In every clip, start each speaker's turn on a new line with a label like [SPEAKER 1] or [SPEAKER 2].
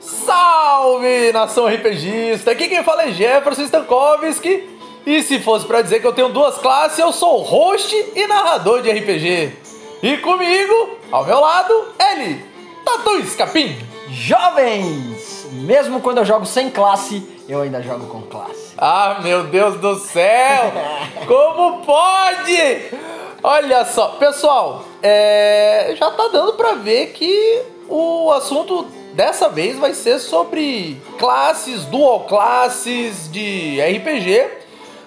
[SPEAKER 1] Salve, nação RPGista! Aqui quem fala é Jefferson Stankovski. E se fosse para dizer que eu tenho duas classes, eu sou host e narrador de RPG. E comigo, ao meu lado, ele, Tatu Escapim.
[SPEAKER 2] Jovens! Mesmo quando eu jogo sem classe, eu ainda jogo com classe.
[SPEAKER 1] Ah, meu Deus do céu! Como pode? Olha só, pessoal, é, já tá dando para ver que o assunto dessa vez vai ser sobre classes, dual classes de RPG.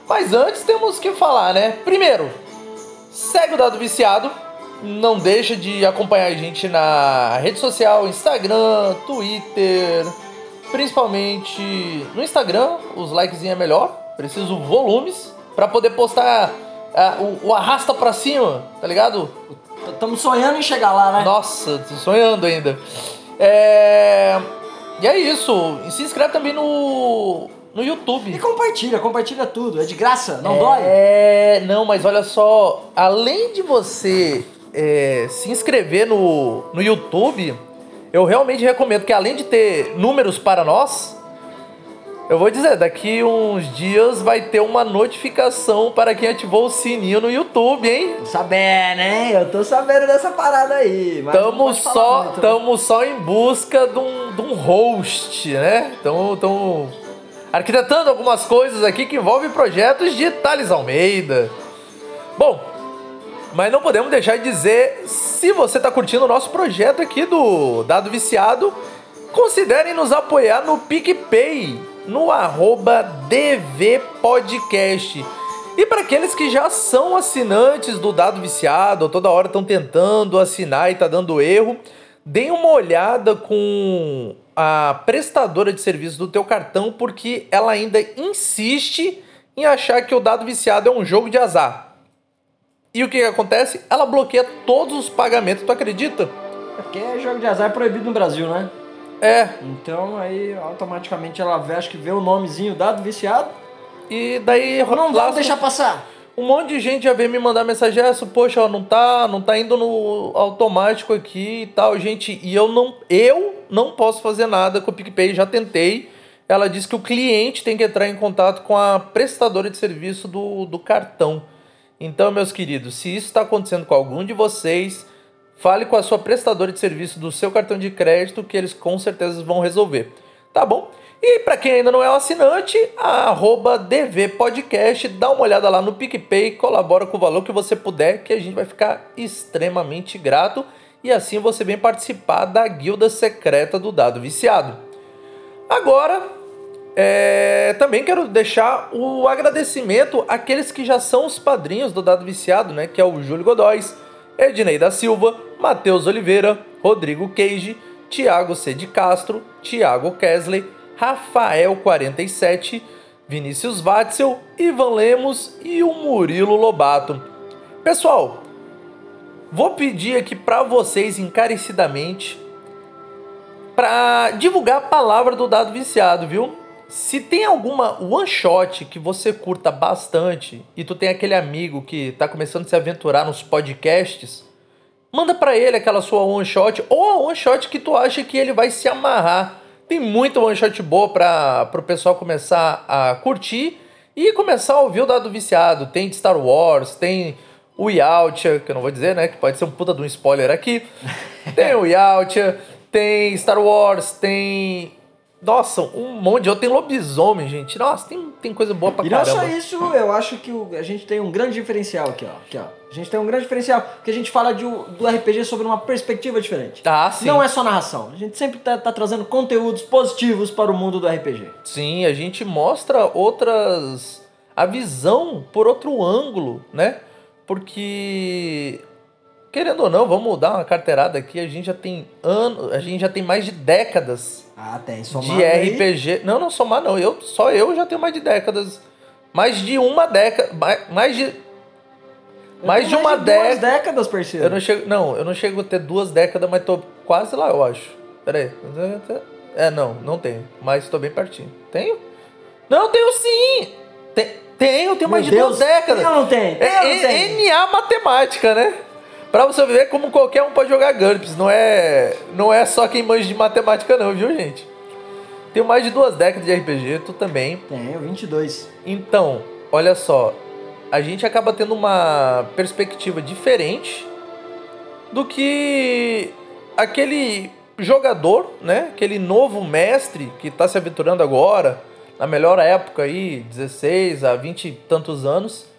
[SPEAKER 1] Mas antes temos que falar, né? Primeiro, segue o Dado Viciado. Não deixa de acompanhar a gente na rede social, Instagram, Twitter, principalmente no Instagram, os likes é melhor. Preciso volumes para poder postar uh, o, o, arrasta para cima, tá ligado?
[SPEAKER 2] Estamos sonhando em chegar lá, né?
[SPEAKER 1] Nossa, tô sonhando ainda. É... E é isso. E se inscreve também no no YouTube.
[SPEAKER 2] E compartilha, compartilha tudo. É de graça, não é, dói?
[SPEAKER 1] É, não, mas olha só, além de você é, se inscrever no, no YouTube, eu realmente recomendo que além de ter números para nós, eu vou dizer, daqui uns dias vai ter uma notificação para quem ativou o sininho no YouTube, hein?
[SPEAKER 2] Tô sabendo, hein? Eu tô sabendo dessa parada aí.
[SPEAKER 1] Tamo só, muito, tamo só em busca de um, de um host, né? Então, então arquitetando algumas coisas aqui que envolvem projetos de Thales Almeida. Bom, mas não podemos deixar de dizer, se você está curtindo o nosso projeto aqui do Dado Viciado, considerem nos apoiar no PicPay, no arroba DVPodcast. E para aqueles que já são assinantes do Dado Viciado, toda hora estão tentando assinar e está dando erro, deem uma olhada com a prestadora de serviço do teu cartão porque ela ainda insiste em achar que o dado viciado é um jogo de azar. E o que, que acontece? Ela bloqueia todos os pagamentos, tu acredita?
[SPEAKER 2] É porque jogo de azar é proibido no Brasil, né?
[SPEAKER 1] É.
[SPEAKER 2] Então aí automaticamente ela vê, acho que vê o nomezinho dado viciado.
[SPEAKER 1] E daí.
[SPEAKER 2] Não vamos deixar passar.
[SPEAKER 1] Um monte de gente já veio me mandar mensagem, essa, poxa, ó, não tá, não tá indo no automático aqui e tal, gente. E eu não, eu não posso fazer nada com o PicPay, já tentei. Ela disse que o cliente tem que entrar em contato com a prestadora de serviço do, do cartão. Então, meus queridos, se isso está acontecendo com algum de vocês, fale com a sua prestadora de serviço do seu cartão de crédito que eles com certeza vão resolver. Tá bom? E para quem ainda não é assinante, arroba DV Podcast, dá uma olhada lá no PicPay, colabora com o valor que você puder, que a gente vai ficar extremamente grato e assim você vem participar da guilda secreta do Dado Viciado. Agora, é, também quero deixar o agradecimento àqueles que já são os padrinhos do Dado Viciado, né? Que é o Júlio Godóis, Ednei da Silva, Matheus Oliveira, Rodrigo Queige, Tiago C. de Castro, Tiago Kesley, Rafael47, Vinícius Watzel, Ivan Lemos e o Murilo Lobato. Pessoal, vou pedir aqui para vocês encarecidamente para divulgar a palavra do dado viciado, viu? Se tem alguma one shot que você curta bastante e tu tem aquele amigo que está começando a se aventurar nos podcasts, manda para ele aquela sua one shot ou a one shot que tu acha que ele vai se amarrar tem muita one shot boa para o pessoal começar a curtir e começar a ouvir o dado viciado. Tem de Star Wars, tem o Yautja, que eu não vou dizer, né? Que pode ser um puta de um spoiler aqui. Tem o Yautja, tem Star Wars, tem nossa, um monte de outro. Tem lobisomem, gente. Nossa, tem, tem coisa boa pra
[SPEAKER 2] e
[SPEAKER 1] caramba.
[SPEAKER 2] E não só isso, eu acho que o, a gente tem um grande diferencial aqui, ó. Aqui, ó. A gente tem um grande diferencial, porque a gente fala de, do RPG sobre uma perspectiva diferente.
[SPEAKER 1] Ah, sim.
[SPEAKER 2] Não é só narração. A gente sempre tá, tá trazendo conteúdos positivos para o mundo do RPG.
[SPEAKER 1] Sim, a gente mostra outras... A visão por outro ângulo, né? Porque querendo ou não, vamos dar uma carteirada aqui. A gente já tem anos, a gente já tem mais de décadas
[SPEAKER 2] ah, tem.
[SPEAKER 1] Somar de RPG. Aí? Não, não somar não. Eu, só eu já tenho mais de décadas. Mais de uma década. Mais, mais de. mais de uma década. Duas
[SPEAKER 2] décadas, parceiro.
[SPEAKER 1] Eu não chego. Não, eu não chego a ter duas décadas, mas tô quase lá, eu acho. Pera aí. É, não, não tenho. Mas tô bem pertinho. Tenho? Não, tenho sim! Tem, Tenho, tenho mais
[SPEAKER 2] Meu
[SPEAKER 1] de
[SPEAKER 2] Deus,
[SPEAKER 1] duas décadas.
[SPEAKER 2] ou não tem? Tem ou não
[SPEAKER 1] É,
[SPEAKER 2] tem?
[SPEAKER 1] NA matemática, né? Pra você ver como qualquer um pode jogar GURPS. Não é, não é só quem manja de matemática, não, viu, gente? Tenho mais de duas décadas de RPG, tu também.
[SPEAKER 2] Tenho, 22.
[SPEAKER 1] Então, olha só, a gente acaba tendo uma perspectiva diferente do que aquele jogador, né? Aquele novo mestre que está se aventurando agora, na melhor época aí, 16 a 20 e tantos anos.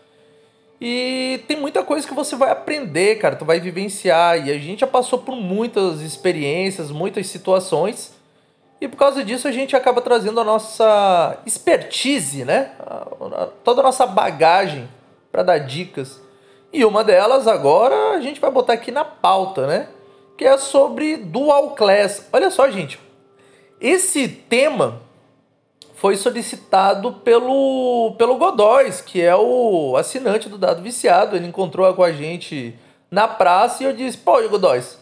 [SPEAKER 1] E tem muita coisa que você vai aprender, cara, tu vai vivenciar. E a gente já passou por muitas experiências, muitas situações. E por causa disso a gente acaba trazendo a nossa expertise, né? Toda a nossa bagagem para dar dicas. E uma delas agora a gente vai botar aqui na pauta, né? Que é sobre Dual Class. Olha só, gente. Esse tema foi solicitado pelo, pelo Godóis, que é o assinante do Dado Viciado. Ele encontrou com a gente na praça e eu disse: Pô, Godóis,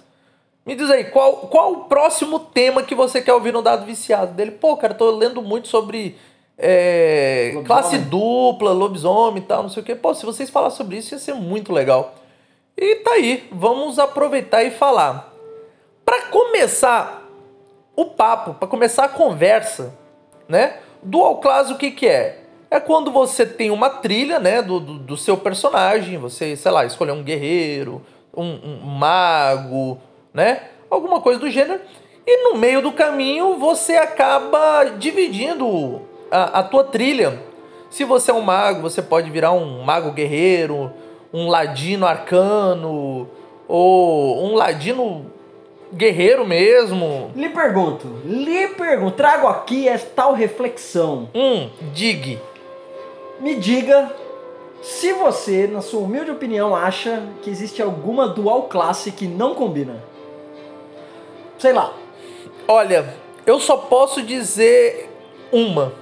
[SPEAKER 1] me diz aí, qual, qual o próximo tema que você quer ouvir no Dado Viciado? Dele, pô, cara, tô lendo muito sobre é, classe dupla, lobisomem e tal, não sei o que. Pô, se vocês falar sobre isso ia ser muito legal. E tá aí, vamos aproveitar e falar. Para começar o papo, para começar a conversa, né? Dual class o que que é? É quando você tem uma trilha, né, do, do, do seu personagem, você, sei lá, escolher um guerreiro, um, um mago, né? Alguma coisa do gênero. E no meio do caminho você acaba dividindo a, a tua trilha. Se você é um mago, você pode virar um mago guerreiro, um ladino arcano, ou um ladino guerreiro mesmo.
[SPEAKER 2] Lhe pergunto, lhe pergunto, trago aqui esta tal reflexão.
[SPEAKER 1] Um dig.
[SPEAKER 2] Me diga se você, na sua humilde opinião, acha que existe alguma dual classe que não combina. Sei lá.
[SPEAKER 1] Olha, eu só posso dizer uma,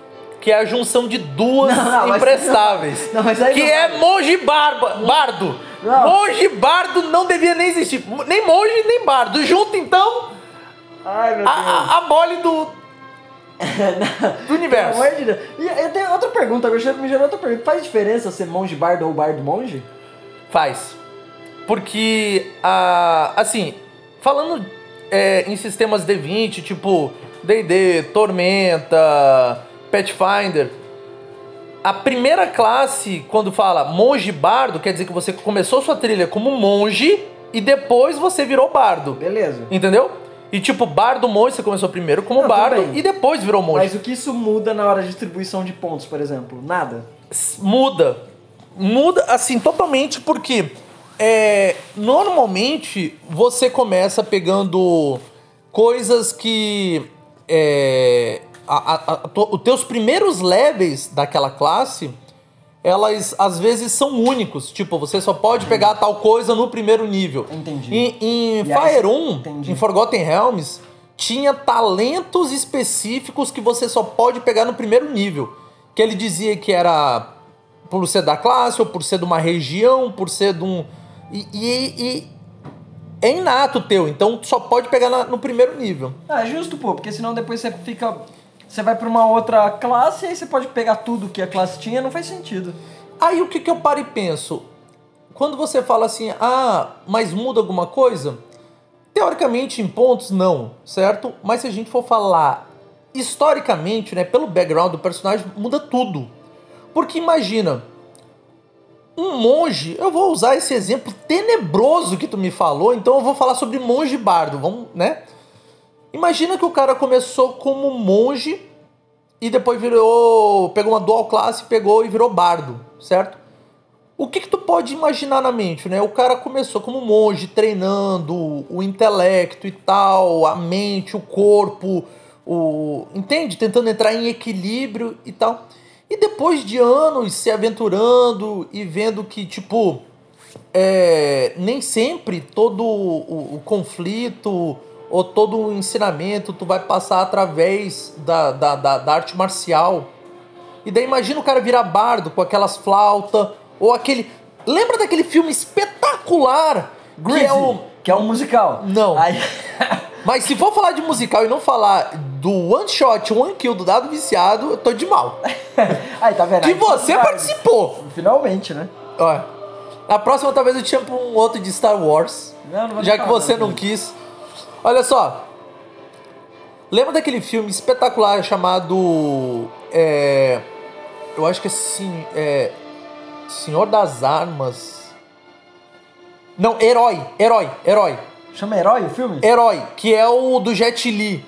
[SPEAKER 1] que é a junção de duas
[SPEAKER 2] Não, não,
[SPEAKER 1] imprestáveis.
[SPEAKER 2] Não,
[SPEAKER 1] que
[SPEAKER 2] não
[SPEAKER 1] é
[SPEAKER 2] vale.
[SPEAKER 1] monge barba, bardo.
[SPEAKER 2] Não.
[SPEAKER 1] Monge bardo não devia nem existir. Nem monge, nem bardo. Junta então
[SPEAKER 2] Ai, meu
[SPEAKER 1] a, a, a mole do, do
[SPEAKER 2] Pelo
[SPEAKER 1] universo.
[SPEAKER 2] amor de Deus. E eu tenho outra pergunta, agora me gerou outra pergunta. Faz diferença ser monge bardo ou bardo monge?
[SPEAKER 1] Faz. Porque, a, assim, falando é, em sistemas D20, tipo D&D, Tormenta, Pathfinder, a primeira classe, quando fala monge bardo, quer dizer que você começou sua trilha como monge e depois você virou bardo.
[SPEAKER 2] Beleza.
[SPEAKER 1] Entendeu? E tipo, bardo monge, você começou primeiro como
[SPEAKER 2] Não,
[SPEAKER 1] bardo e depois virou monge.
[SPEAKER 2] Mas o que isso muda na hora de distribuição de pontos, por exemplo? Nada.
[SPEAKER 1] muda. Muda, assim, totalmente porque é, normalmente você começa pegando coisas que. É, os teus primeiros levels daquela classe, elas às vezes são únicos. Tipo, você só pode pegar tal coisa no primeiro nível.
[SPEAKER 2] Entendi.
[SPEAKER 1] Em, em Fire
[SPEAKER 2] você-
[SPEAKER 1] 1,
[SPEAKER 2] entendi.
[SPEAKER 1] em Forgotten Realms, tinha talentos específicos que você só pode pegar no primeiro nível. Que ele dizia que era por ser da classe, ou por ser de uma região, por ser de um. E, e- e é inato teu, então tu só pode pegar na- no primeiro nível.
[SPEAKER 2] Ah, é justo, pô, porque senão depois você fica. Você vai pra uma outra classe e aí você pode pegar tudo que a classe tinha, não faz sentido.
[SPEAKER 1] Aí o que, que eu paro e penso? Quando você fala assim, ah, mas muda alguma coisa? Teoricamente, em pontos, não, certo? Mas se a gente for falar historicamente, né, pelo background do personagem, muda tudo. Porque imagina, um monge, eu vou usar esse exemplo tenebroso que tu me falou, então eu vou falar sobre monge bardo, vamos, né? Imagina que o cara começou como monge e depois virou, pegou uma dual classe, pegou e virou bardo, certo? O que que tu pode imaginar na mente, né? O cara começou como monge, treinando o intelecto e tal, a mente, o corpo, o entende? Tentando entrar em equilíbrio e tal. E depois de anos se aventurando e vendo que tipo é, nem sempre todo o, o conflito ou todo o ensinamento tu vai passar através da, da, da, da arte marcial. E daí imagina o cara virar bardo com aquelas flautas, ou aquele. Lembra daquele filme espetacular que é o.
[SPEAKER 2] que é um musical.
[SPEAKER 1] Não.
[SPEAKER 2] Aí,
[SPEAKER 1] Mas se for falar de musical e não falar do one shot, one kill do dado viciado, eu tô de mal.
[SPEAKER 2] Aí, tá vendo?
[SPEAKER 1] Que você
[SPEAKER 2] vai.
[SPEAKER 1] participou.
[SPEAKER 2] Finalmente, né?
[SPEAKER 1] Ó, na próxima talvez eu te chame pra um outro de Star Wars.
[SPEAKER 2] Não, não
[SPEAKER 1] Já que
[SPEAKER 2] falar,
[SPEAKER 1] você
[SPEAKER 2] não.
[SPEAKER 1] não quis. Olha só. Lembra daquele filme espetacular chamado. É, eu acho que é, sim, é. Senhor das Armas. Não, Herói. Herói. Herói.
[SPEAKER 2] Chama Herói o filme?
[SPEAKER 1] Herói, que é o do Jet Li.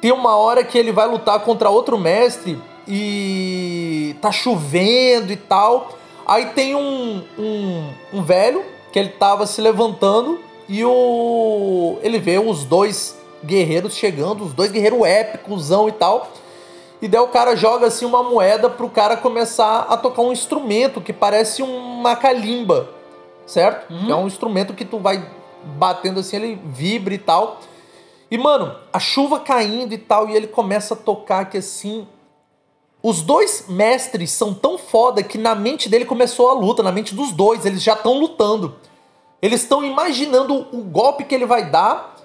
[SPEAKER 1] Tem uma hora que ele vai lutar contra outro mestre e tá chovendo e tal. Aí tem um, um, um velho que ele tava se levantando e o ele vê os dois guerreiros chegando, os dois guerreiros épicosão e tal. E daí o cara joga assim uma moeda pro cara começar a tocar um instrumento que parece uma calimba, certo?
[SPEAKER 2] Uhum.
[SPEAKER 1] É um instrumento que tu vai batendo assim, ele vibra e tal. E mano, a chuva caindo e tal, e ele começa a tocar que assim. Os dois mestres são tão foda que na mente dele começou a luta, na mente dos dois, eles já estão lutando. Eles estão imaginando o golpe que ele vai dar,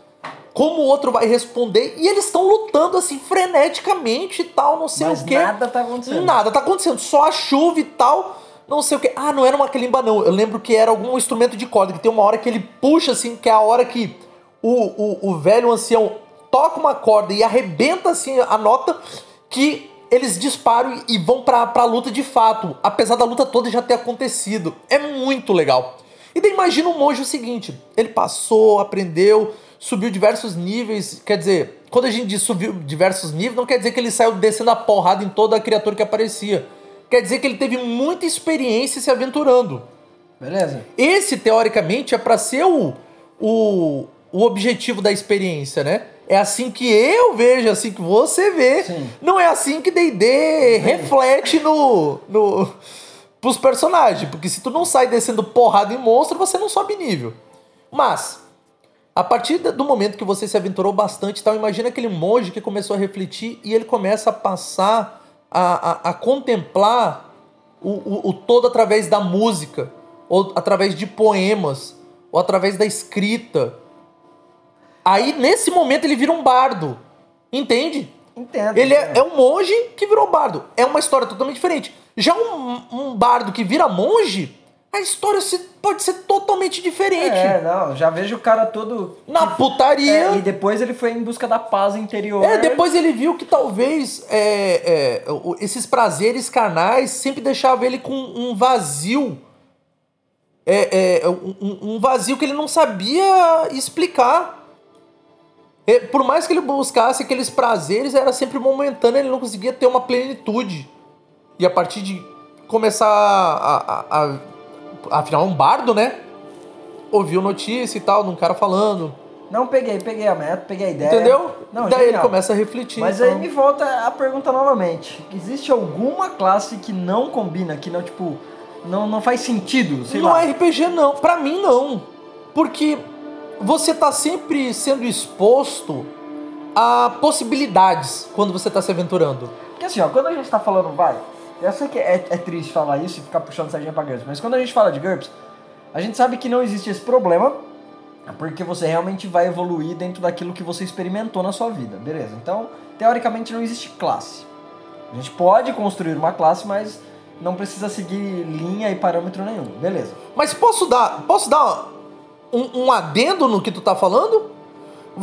[SPEAKER 1] como o outro vai responder, e eles estão lutando assim freneticamente e tal, não sei
[SPEAKER 2] Mas
[SPEAKER 1] o quê.
[SPEAKER 2] nada tá acontecendo.
[SPEAKER 1] Nada tá acontecendo, só a chuva e tal, não sei o que. Ah, não era uma calimba, não. Eu lembro que era algum instrumento de corda, que tem uma hora que ele puxa, assim, que é a hora que o, o, o velho ancião toca uma corda e arrebenta, assim, a nota, que eles disparam e vão pra, pra luta de fato, apesar da luta toda já ter acontecido. É muito legal. E daí imagina o monge o seguinte: ele passou, aprendeu, subiu diversos níveis. Quer dizer, quando a gente diz subiu diversos níveis, não quer dizer que ele saiu descendo a porrada em toda a criatura que aparecia. Quer dizer que ele teve muita experiência se aventurando.
[SPEAKER 2] Beleza?
[SPEAKER 1] Esse, teoricamente, é pra ser o, o, o objetivo da experiência, né? É assim que eu vejo, é assim que você vê.
[SPEAKER 2] Sim.
[SPEAKER 1] Não é assim que D&D reflete no, no, pros personagens. Porque se tu não sai descendo porrada em monstro, você não sobe nível. Mas, a partir do momento que você se aventurou bastante tal, imagina aquele monge que começou a refletir e ele começa a passar a, a, a contemplar o, o, o todo através da música, ou através de poemas, ou através da escrita. Aí, nesse momento, ele vira um bardo. Entende?
[SPEAKER 2] Entendo.
[SPEAKER 1] Ele é,
[SPEAKER 2] entendo.
[SPEAKER 1] é um monge que virou bardo. É uma história totalmente diferente. Já um, um bardo que vira monge, a história se- pode ser totalmente diferente.
[SPEAKER 2] É, não, já vejo o cara todo.
[SPEAKER 1] Na putaria.
[SPEAKER 2] É, e depois ele foi em busca da paz interior.
[SPEAKER 1] É, depois ele viu que talvez é, é, esses prazeres carnais sempre deixavam ele com um vazio. É, é, um, um vazio que ele não sabia explicar. É, por mais que ele buscasse aqueles prazeres, era sempre momentâneo, ele não conseguia ter uma plenitude. E a partir de começar a. a, a afinal, é um bardo, né? Ouviu notícia e tal, de um cara falando.
[SPEAKER 2] Não peguei, peguei a meta, peguei a ideia.
[SPEAKER 1] Entendeu?
[SPEAKER 2] Não,
[SPEAKER 1] Daí ele
[SPEAKER 2] genial.
[SPEAKER 1] começa a refletir.
[SPEAKER 2] Mas
[SPEAKER 1] então.
[SPEAKER 2] aí me volta a pergunta novamente. Existe alguma classe que não combina, que não, tipo, não, não faz sentido, sei
[SPEAKER 1] não
[SPEAKER 2] lá.
[SPEAKER 1] é RPG, não. Pra mim, não. Porque você tá sempre sendo exposto a possibilidades quando você tá se aventurando.
[SPEAKER 2] Porque assim, ó, quando a gente tá falando, vai, eu sei que é, é triste falar isso e ficar puxando sardinha pra GURPS, mas quando a gente fala de GURPS, a gente sabe que não existe esse problema, porque você realmente vai evoluir dentro daquilo que você experimentou na sua vida, beleza? Então, teoricamente não existe classe. A gente pode construir uma classe, mas não precisa seguir linha e parâmetro nenhum, beleza?
[SPEAKER 1] Mas posso dar, posso dar um, um adendo no que tu tá falando?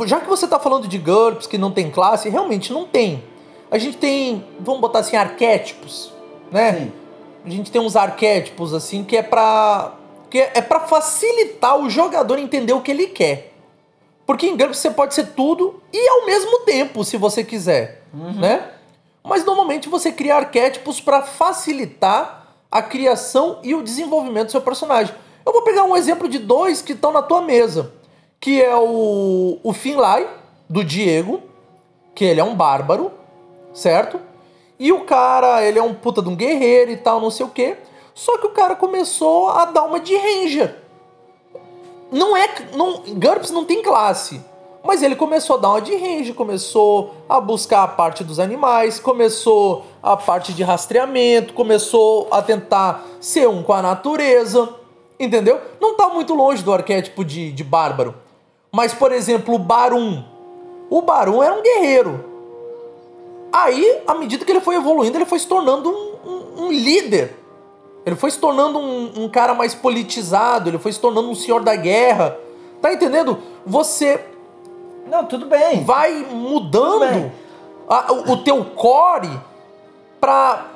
[SPEAKER 1] Já que você tá falando de GURPS que não tem classe, realmente não tem. A gente tem, vamos botar assim, arquétipos, né?
[SPEAKER 2] Sim.
[SPEAKER 1] A gente tem uns arquétipos assim que é pra que é para facilitar o jogador entender o que ele quer. Porque em GURPS você pode ser tudo e ao mesmo tempo, se você quiser, né? Mas normalmente você cria arquétipos pra facilitar a criação e o desenvolvimento do seu personagem. Eu vou pegar um exemplo de dois que estão na tua mesa, que é o o Finlay do Diego, que ele é um bárbaro, certo? E o cara, ele é um puta de um guerreiro e tal, não sei o quê. Só que o cara começou a dar uma de ranger. Não é. Não, GURPS não tem classe. Mas ele começou a dar uma de range, começou a buscar a parte dos animais, começou a parte de rastreamento, começou a tentar ser um com a natureza, entendeu? Não tá muito longe do arquétipo de, de bárbaro. Mas, por exemplo, o Barum. O Barum era um guerreiro. Aí, à medida que ele foi evoluindo, ele foi se tornando um, um, um líder. Ele foi se tornando um, um cara mais politizado, ele foi se tornando um senhor da guerra. Tá entendendo? Você
[SPEAKER 2] Não, tudo bem.
[SPEAKER 1] vai mudando a- o, o teu core pra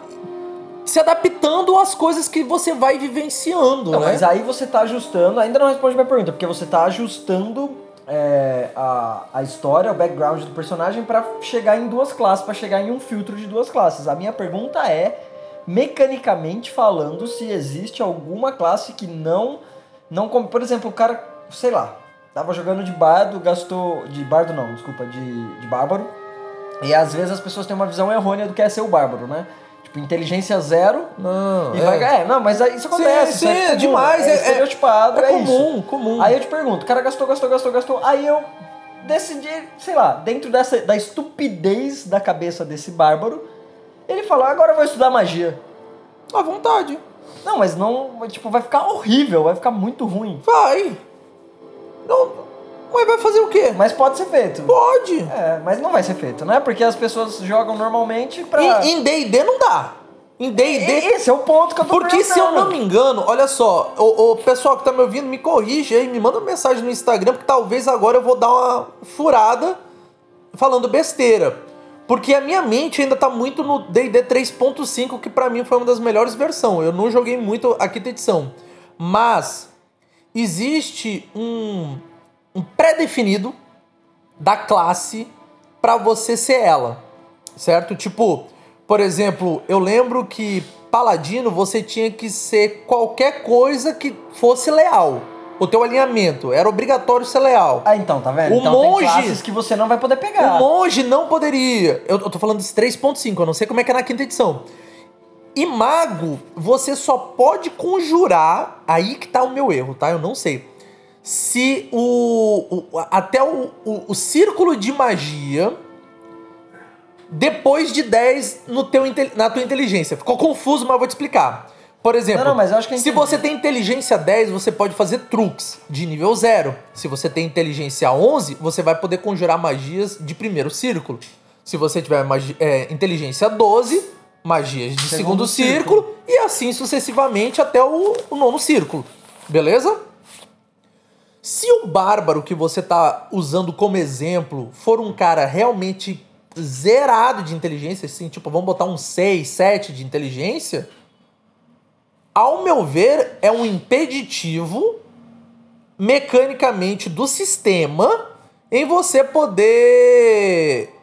[SPEAKER 1] se adaptando às coisas que você vai vivenciando,
[SPEAKER 2] Não,
[SPEAKER 1] né?
[SPEAKER 2] mas aí você tá ajustando, ainda não responde minha pergunta, porque você tá ajustando é, a, a história, o background do personagem pra chegar em duas classes, pra chegar em um filtro de duas classes. A minha pergunta é, mecanicamente falando, se existe alguma classe que não, não come. Por exemplo, o cara, sei lá, tava jogando de bardo, gastou. De bardo não, desculpa, de, de bárbaro. E às vezes as pessoas têm uma visão errônea do que é ser o bárbaro, né? Tipo, inteligência zero,
[SPEAKER 1] Não,
[SPEAKER 2] e
[SPEAKER 1] é.
[SPEAKER 2] vai ganhar. É, não, mas isso acontece.
[SPEAKER 1] sim,
[SPEAKER 2] isso é,
[SPEAKER 1] é
[SPEAKER 2] comum,
[SPEAKER 1] demais,
[SPEAKER 2] É,
[SPEAKER 1] é-
[SPEAKER 2] estereotipado, é,
[SPEAKER 1] é
[SPEAKER 2] isso.
[SPEAKER 1] comum, comum.
[SPEAKER 2] Aí eu te pergunto, o cara gastou, gastou, gastou, gastou. Aí eu decidi, sei lá, dentro dessa, da estupidez da cabeça desse bárbaro, ele falou, agora eu vou estudar magia.
[SPEAKER 1] À vontade.
[SPEAKER 2] Não, mas não, tipo, vai ficar horrível, vai ficar muito ruim.
[SPEAKER 1] Vai. Não, mas vai fazer o quê?
[SPEAKER 2] Mas pode ser feito.
[SPEAKER 1] Pode.
[SPEAKER 2] É, mas não vai ser feito, né? Porque as pessoas jogam normalmente pra...
[SPEAKER 1] Em- Em D&D não dá. Em D&D...
[SPEAKER 2] Esse é o ponto que eu tô
[SPEAKER 1] Porque se eu não me engano, olha só, o, o pessoal que tá me ouvindo, me corrige aí, me manda uma mensagem no Instagram, porque talvez agora eu vou dar uma furada falando besteira. Porque a minha mente ainda tá muito no D&D 3.5, que pra mim foi uma das melhores versões. Eu não joguei muito a quinta edição. Mas existe um pré-definido da classe pra você ser ela, certo? Tipo, por exemplo, eu lembro que paladino você tinha que ser qualquer coisa que fosse leal. O teu alinhamento era obrigatório ser leal.
[SPEAKER 2] Ah, então, tá vendo?
[SPEAKER 1] O
[SPEAKER 2] então
[SPEAKER 1] monge-
[SPEAKER 2] que você não vai poder pegar.
[SPEAKER 1] O monge não poderia. Eu, eu tô falando desse 3.5, eu não sei como é que é na quinta edição. E mago, você só pode conjurar. Aí que tá o meu erro, tá? Eu não sei. Se o. o- até o, o, o círculo de magia. Depois de 10 no teu, na tua inteligência. Ficou confuso, mas eu vou te explicar. Por exemplo,
[SPEAKER 2] Não, não, mas eu acho que eu
[SPEAKER 1] se você tem inteligência 10, você pode fazer truques de nível 0. Se você tem inteligência 11, você vai poder conjurar magias de primeiro círculo. Se você tiver é, inteligência 12, magias de segundo,
[SPEAKER 2] Segundo
[SPEAKER 1] círculo. E assim sucessivamente até o, o nono círculo. Beleza? Se o bárbaro que você tá usando como exemplo for um cara realmente zerado de inteligência, assim, tipo, vamos botar um 6, 7 de inteligência, ao meu ver, é um impeditivo mecanicamente do sistema em você poder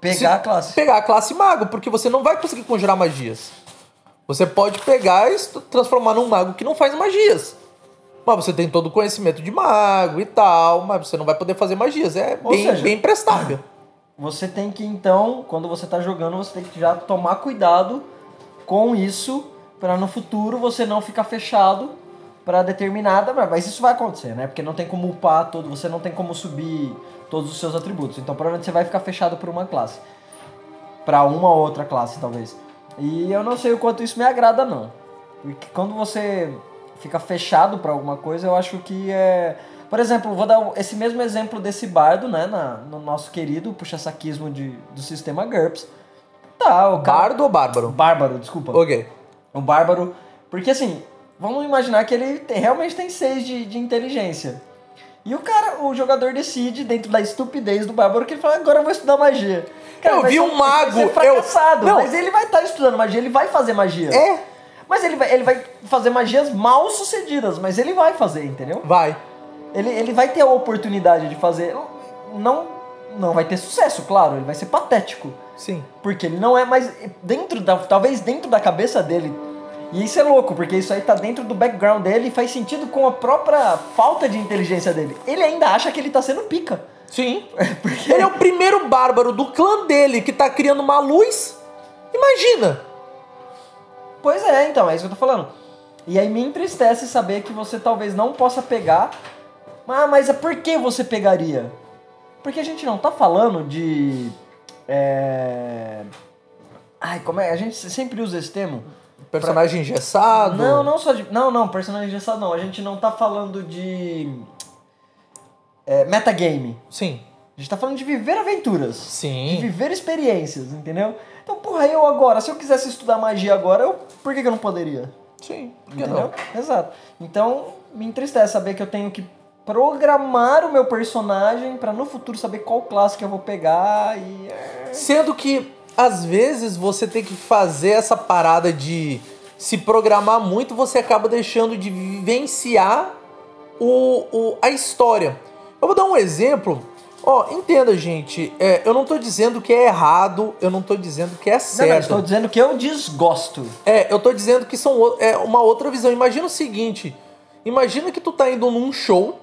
[SPEAKER 2] Pegar a classe.
[SPEAKER 1] pegar a classe mago, porque você não vai conseguir conjurar magias. Você pode pegar e transformar num mago que não faz magias. Mas você tem todo o conhecimento de mago e tal, mas você não vai poder fazer magias. É
[SPEAKER 2] Ou
[SPEAKER 1] bem,
[SPEAKER 2] seja-
[SPEAKER 1] bem prestável.
[SPEAKER 2] Você tem que então, quando você tá jogando, você tem que já tomar cuidado com isso pra no futuro você não ficar fechado pra determinada, mas isso vai acontecer, né? Porque não tem como upar todo, você não tem como subir todos os seus atributos. Então provavelmente você vai ficar fechado por uma classe. Pra uma ou outra classe, talvez. E eu não sei o quanto isso me agrada não. Porque quando você fica fechado pra alguma coisa, eu acho que é por exemplo, vou dar esse mesmo exemplo desse bardo, né, na- no nosso querido puxa-saquismo de, do sistema GURPS. Tá, o cara...
[SPEAKER 1] Bardo ou bárbaro?
[SPEAKER 2] Bárbaro, desculpa.
[SPEAKER 1] Ok.
[SPEAKER 2] O bárbaro... Porque assim, vamos imaginar que ele tem- realmente tem 6 de, de inteligência. E o cara, o jogador decide, dentro da estupidez do bárbaro, que ele fala, agora eu vou estudar magia.
[SPEAKER 1] Eu
[SPEAKER 2] vai
[SPEAKER 1] vi um
[SPEAKER 2] ele vai
[SPEAKER 1] mago,
[SPEAKER 2] ser
[SPEAKER 1] eu-
[SPEAKER 2] fracassado,
[SPEAKER 1] Não.
[SPEAKER 2] mas ele vai estar estudando magia, ele vai fazer magia.
[SPEAKER 1] É,
[SPEAKER 2] Mas ele vai, ele vai fazer magias mal sucedidas, mas ele vai fazer, entendeu?
[SPEAKER 1] vai.
[SPEAKER 2] Ele, ele vai ter a oportunidade de fazer. Não, não vai ter sucesso, claro, ele vai ser patético.
[SPEAKER 1] Sim.
[SPEAKER 2] Porque ele não é mais. Dentro da. Talvez dentro da cabeça dele. E isso é louco, porque isso aí tá dentro do background dele e faz sentido com a própria falta de inteligência dele. Ele ainda acha que ele tá sendo pica.
[SPEAKER 1] Sim.
[SPEAKER 2] Porque
[SPEAKER 1] Ele é o primeiro bárbaro do clã dele que tá criando uma luz. Imagina.
[SPEAKER 2] Pois é, então, é isso que eu tô falando. E aí me entristece saber que você talvez não possa pegar. Ah, mas é por que você pegaria? Porque a gente não tá falando de. É... Ai, como é? A gente sempre usa esse termo.
[SPEAKER 1] Personagem engessado.
[SPEAKER 2] Não, não só de. Não, não, personagem engessado não. A gente não tá falando de. É, metagame.
[SPEAKER 1] Sim.
[SPEAKER 2] A gente tá falando de viver aventuras. De
[SPEAKER 1] Sim.
[SPEAKER 2] viver experiências, entendeu? Então, porra, eu agora, se eu quisesse estudar magia agora, eu, por que, que eu não poderia?
[SPEAKER 1] Sim. Por que
[SPEAKER 2] Entendeu?
[SPEAKER 1] não?
[SPEAKER 2] Exato. Então, me entristece saber que eu tenho que programar o meu personagem pra no futuro saber qual classe que eu vou pegar e. é,
[SPEAKER 1] Sendo que, às vezes, você tem que fazer essa parada de se programar muito, você acaba deixando de vivenciar o, o, a história. Eu vou dar um exemplo. Ó, entenda, gente, é, eu não tô dizendo que é errado, eu não tô dizendo que é
[SPEAKER 2] Não,
[SPEAKER 1] certo.
[SPEAKER 2] não, estou dizendo que eu desgosto.
[SPEAKER 1] É, eu tô dizendo que são é uma outra visão. Imagina o seguinte: imagina que tu tá indo num show,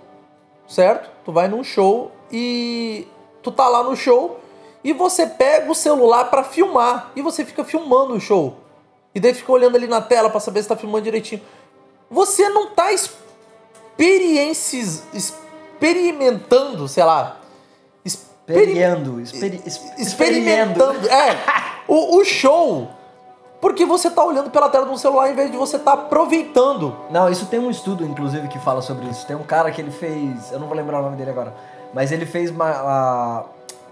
[SPEAKER 1] certo? Tu vai num show e tu tá lá no show e você pega o celular pra filmar e você fica filmando o show. E daí fica olhando ali na tela pra saber se tá filmando direitinho. Você não tá experiences, experimentando, sei lá,
[SPEAKER 2] es-
[SPEAKER 1] experimentando. É, o, o show. Porque você tá olhando pela tela de um celular em vez de você tá aproveitando.
[SPEAKER 2] Não, isso tem um estudo, inclusive, que fala sobre isso. Tem um cara que ele fez. Eu não vou lembrar o nome dele agora. Mas ele fez uma, a-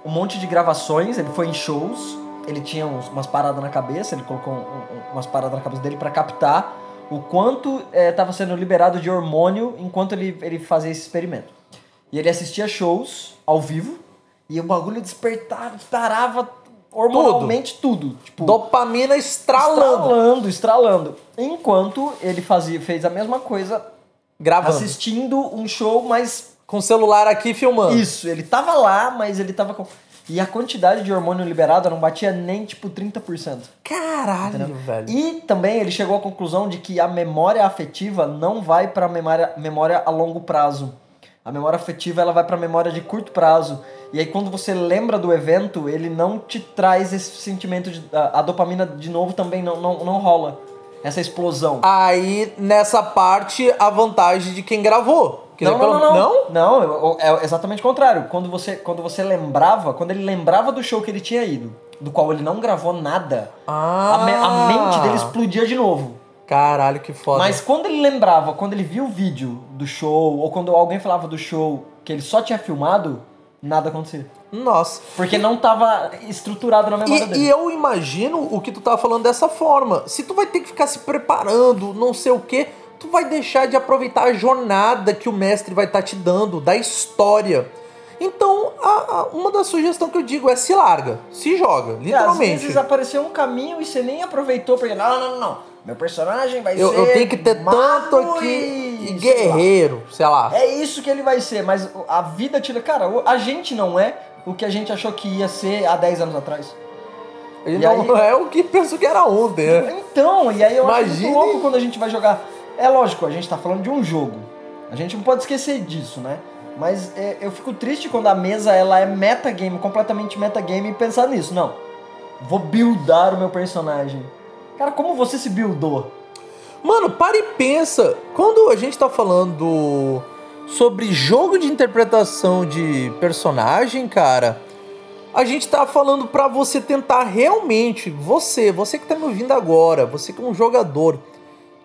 [SPEAKER 2] um monte de gravações, ele foi em shows, ele tinha uns- umas paradas na cabeça, ele colocou um- um- umas paradas na cabeça dele pra captar o quanto estava sendo liberado de hormônio enquanto ele, ele fazia esse experimento. E ele assistia shows ao vivo e o bagulho despertava, disparava hormonalmente tudo. Tipo,
[SPEAKER 1] Dopamina estralando.
[SPEAKER 2] estralando, estralando. Enquanto ele fazia, fez a mesma coisa
[SPEAKER 1] Gravando.
[SPEAKER 2] assistindo um show, mas
[SPEAKER 1] Com o celular aqui filmando.
[SPEAKER 2] isso, ele tava lá, mas ele tava com. E a quantidade de hormônio liberado não batia nem tipo 30%.
[SPEAKER 1] Caralho, velho.
[SPEAKER 2] E também ele chegou à conclusão de que a memória afetiva não vai para memória, memória a longo prazo. A memória afetiva ela vai para memória de curto prazo. E aí quando você lembra do evento, ele não te traz esse sentimento de a, a dopamina de novo também não, não, não rola. Essa explosão.
[SPEAKER 1] Aí, nessa parte, a vantagem de quem gravou.
[SPEAKER 2] Não, não,
[SPEAKER 1] pelo-
[SPEAKER 2] não, não. Não, eu- eu- é exatamente o contrário. Quando você, quando você lembrava, quando ele lembrava do show que ele tinha ido, do qual ele não gravou nada,
[SPEAKER 1] Ah.
[SPEAKER 2] a, me- a mente dele explodia de novo.
[SPEAKER 1] Caralho, que foda.
[SPEAKER 2] Mas quando ele lembrava, quando ele viu o vídeo do show, ou quando alguém falava do show que ele só tinha filmado, nada acontecia.
[SPEAKER 1] Nossa.
[SPEAKER 2] Porque não tava estruturado na memória
[SPEAKER 1] E,
[SPEAKER 2] dele.
[SPEAKER 1] e eu imagino o que tu tava falando dessa forma. Se tu vai ter que ficar se preparando, não sei o que, tu vai deixar de aproveitar a jornada que o mestre vai estar te dando, da história. Então, a- a- uma das sugestões que eu digo é se larga, se joga,
[SPEAKER 2] E às
[SPEAKER 1] literalmente.
[SPEAKER 2] vezes apareceu um caminho e você nem aproveitou, porque não, não, não, não. Meu personagem vai
[SPEAKER 1] Eu,
[SPEAKER 2] ser.
[SPEAKER 1] eu tenho que ter tanto aqui
[SPEAKER 2] e
[SPEAKER 1] e
[SPEAKER 2] sei lá.
[SPEAKER 1] guerreiro, sei lá.
[SPEAKER 2] É isso que ele vai ser, mas a vida tira. Cara, a gente não é o que a gente achou que ia ser há 10 anos atrás.
[SPEAKER 1] Ele
[SPEAKER 2] e
[SPEAKER 1] não
[SPEAKER 2] aí-
[SPEAKER 1] é o que pensou que era ontem, né?
[SPEAKER 2] Então, e aí eu acho
[SPEAKER 1] Imagine-
[SPEAKER 2] muito louco quando a gente vai jogar. É lógico, a gente tá falando de um jogo. A gente não pode esquecer disso, né? Mas é, eu fico triste quando a mesa ela é metagame, completamente metagame, e pensar nisso. Não. Vou buildar o meu personagem. Cara, como você se buildou?
[SPEAKER 1] Mano, para e pensa. Quando a gente tá falando sobre jogo de interpretação de personagem, cara, a gente tá falando pra você tentar realmente, você, você que tá me ouvindo agora, você que é um jogador,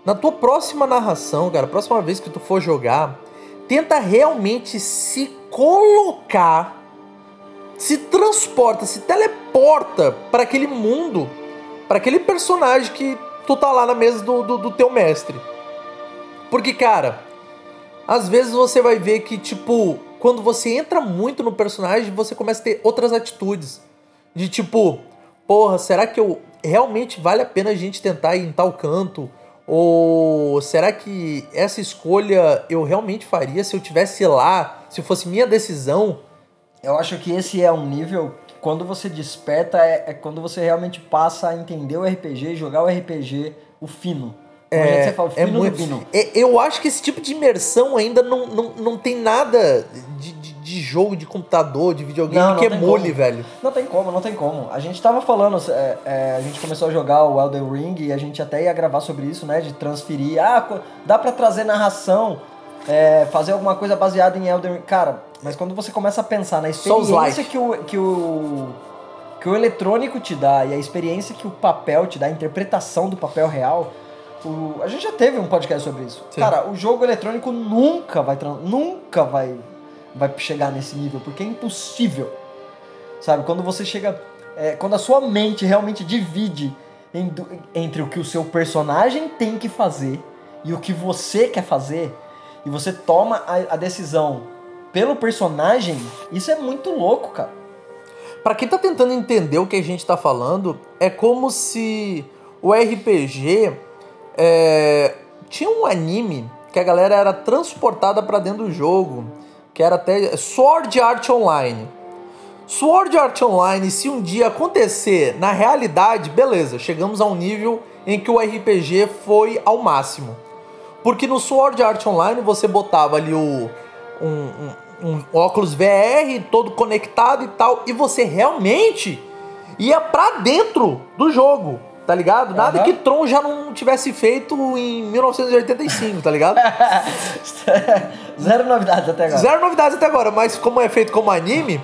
[SPEAKER 1] na tua próxima narração, cara, próxima vez que tu for jogar, tenta realmente se colocar, se transporta, se teleporta para aquele mundo, para aquele personagem que tu tá lá na mesa do, do, do teu mestre. Porque, cara, às vezes você vai ver que, tipo, quando você entra muito no personagem, você começa a ter outras atitudes. De tipo, porra, será que eu realmente vale a pena a gente tentar ir em tal canto? Ou será que essa escolha eu realmente faria se eu tivesse lá, se fosse minha decisão?
[SPEAKER 2] Eu acho que esse é um nível quando você desperta é, é quando você realmente passa a entender o RPG e jogar o RPG, o fino. Como gente sempre fala, o
[SPEAKER 1] É
[SPEAKER 2] fino
[SPEAKER 1] muito.
[SPEAKER 2] do pino.
[SPEAKER 1] É, eu acho que esse tipo de imersão ainda não, não, não tem nada de, de, de jogo de computador, de videogame
[SPEAKER 2] Não, não
[SPEAKER 1] que
[SPEAKER 2] tem
[SPEAKER 1] emule,
[SPEAKER 2] como.
[SPEAKER 1] velho.
[SPEAKER 2] Não tem como, não tem como. A gente tava falando, é, é, a gente começou a jogar o Elden Ring e a gente até ia gravar sobre isso, né? De transferir. Ah, dá pra trazer narração, é, fazer alguma coisa baseada em Elden Ring. Cara, mas quando você começa a pensar na experiência que o, que o que o eletrônico te dá e a experiência que o papel te dá, a interpretação do papel real. o- a gente já teve um podcast sobre isso.
[SPEAKER 1] Sim.
[SPEAKER 2] Cara, o jogo eletrônico nunca vai nunca vai vai chegar nesse nível, porque é impossível. Sabe? Quando você chega. é, quando a sua mente realmente divide em entre o que o seu personagem tem que fazer e o que você quer fazer, e você toma a, a decisão pelo personagem, isso é muito louco, cara.
[SPEAKER 1] Pra quem tá tentando entender o que a gente tá falando, é como se o RPG é, tinha um anime que a galera era transportada pra dentro do jogo, que era até Sword Art Online. Sword Art Online, se um dia acontecer na realidade, beleza, chegamos a um nível em que o RPG foi ao máximo. Porque no Sword Art Online você botava ali o, um- um óculos VR todo conectado e tal, e você realmente ia pra dentro do jogo, tá ligado? Nada
[SPEAKER 2] Aham.
[SPEAKER 1] que Tron já não tivesse feito em 1985, tá ligado?
[SPEAKER 2] Zero novidades até agora.
[SPEAKER 1] Zero novidades até agora, mas como é feito como anime,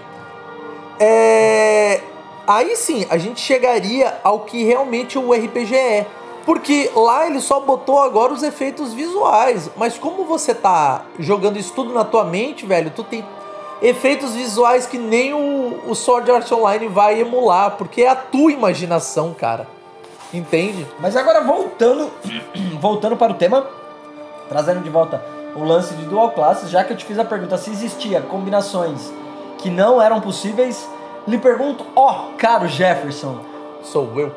[SPEAKER 1] é... aí sim a gente chegaria ao que realmente o RPG é. Porque lá ele só botou agora os efeitos visuais. Mas como você tá jogando isso tudo na tua mente, velho, tu tem efeitos visuais que nem o, o Sword Art Online vai emular. Porque é a tua imaginação, cara. Entende?
[SPEAKER 2] Mas agora voltando, voltando para o tema, trazendo de volta o lance de dual classes, já que eu te fiz a pergunta se existia combinações que não eram possíveis, lhe pergunto, ó, caro Jefferson,
[SPEAKER 1] Sou eu.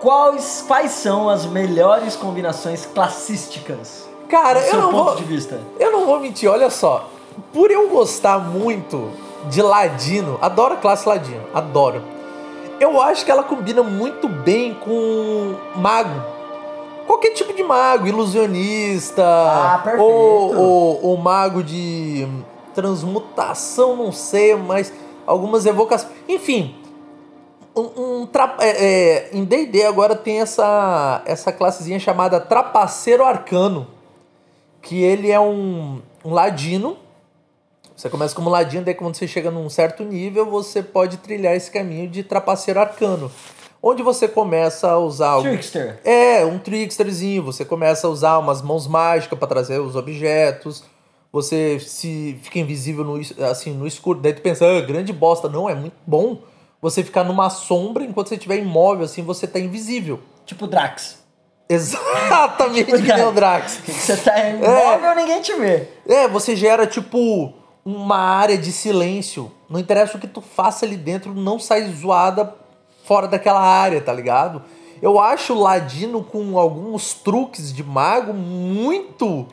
[SPEAKER 2] Quais, quais são as melhores combinações classísticas?
[SPEAKER 1] Cara, eu não
[SPEAKER 2] ponto
[SPEAKER 1] vou.
[SPEAKER 2] de vista.
[SPEAKER 1] Eu não vou mentir, olha só. Por eu gostar muito de Ladino, adoro a classe Ladino, adoro. Eu acho que ela combina muito bem com mago. Qualquer tipo de mago, ilusionista,
[SPEAKER 2] Ah, perfeito.
[SPEAKER 1] ou, ou, ou mago de transmutação, não sei, mas algumas evocações. Enfim, um, um tra- é, é, em D&D agora tem essa, essa classezinha chamada Trapaceiro Arcano que ele é um, um ladino. Você começa como ladino, daí quando você chega num certo nível, você pode trilhar esse caminho de trapaceiro arcano. Onde você começa a usar algo.
[SPEAKER 2] Trickster.
[SPEAKER 1] É, um tricksterzinho. Você começa a usar umas mãos mágicas para trazer os objetos. Você se fica invisível no, assim, no escuro. Daí tu pensa, ah, grande bosta. Não, é muito bom você ficar numa sombra enquanto você estiver imóvel, assim, você tá invisível.
[SPEAKER 2] Tipo Drax.
[SPEAKER 1] Exatamente
[SPEAKER 2] Tipo
[SPEAKER 1] que nem o Drax.
[SPEAKER 2] Você tá imóvel, ninguém te vê.
[SPEAKER 1] É, você gera tipo uma área de silêncio. Não interessa o que tu faça ali dentro, não sai zoada fora daquela área, tá ligado? Eu acho o Ladino com alguns truques de mago muito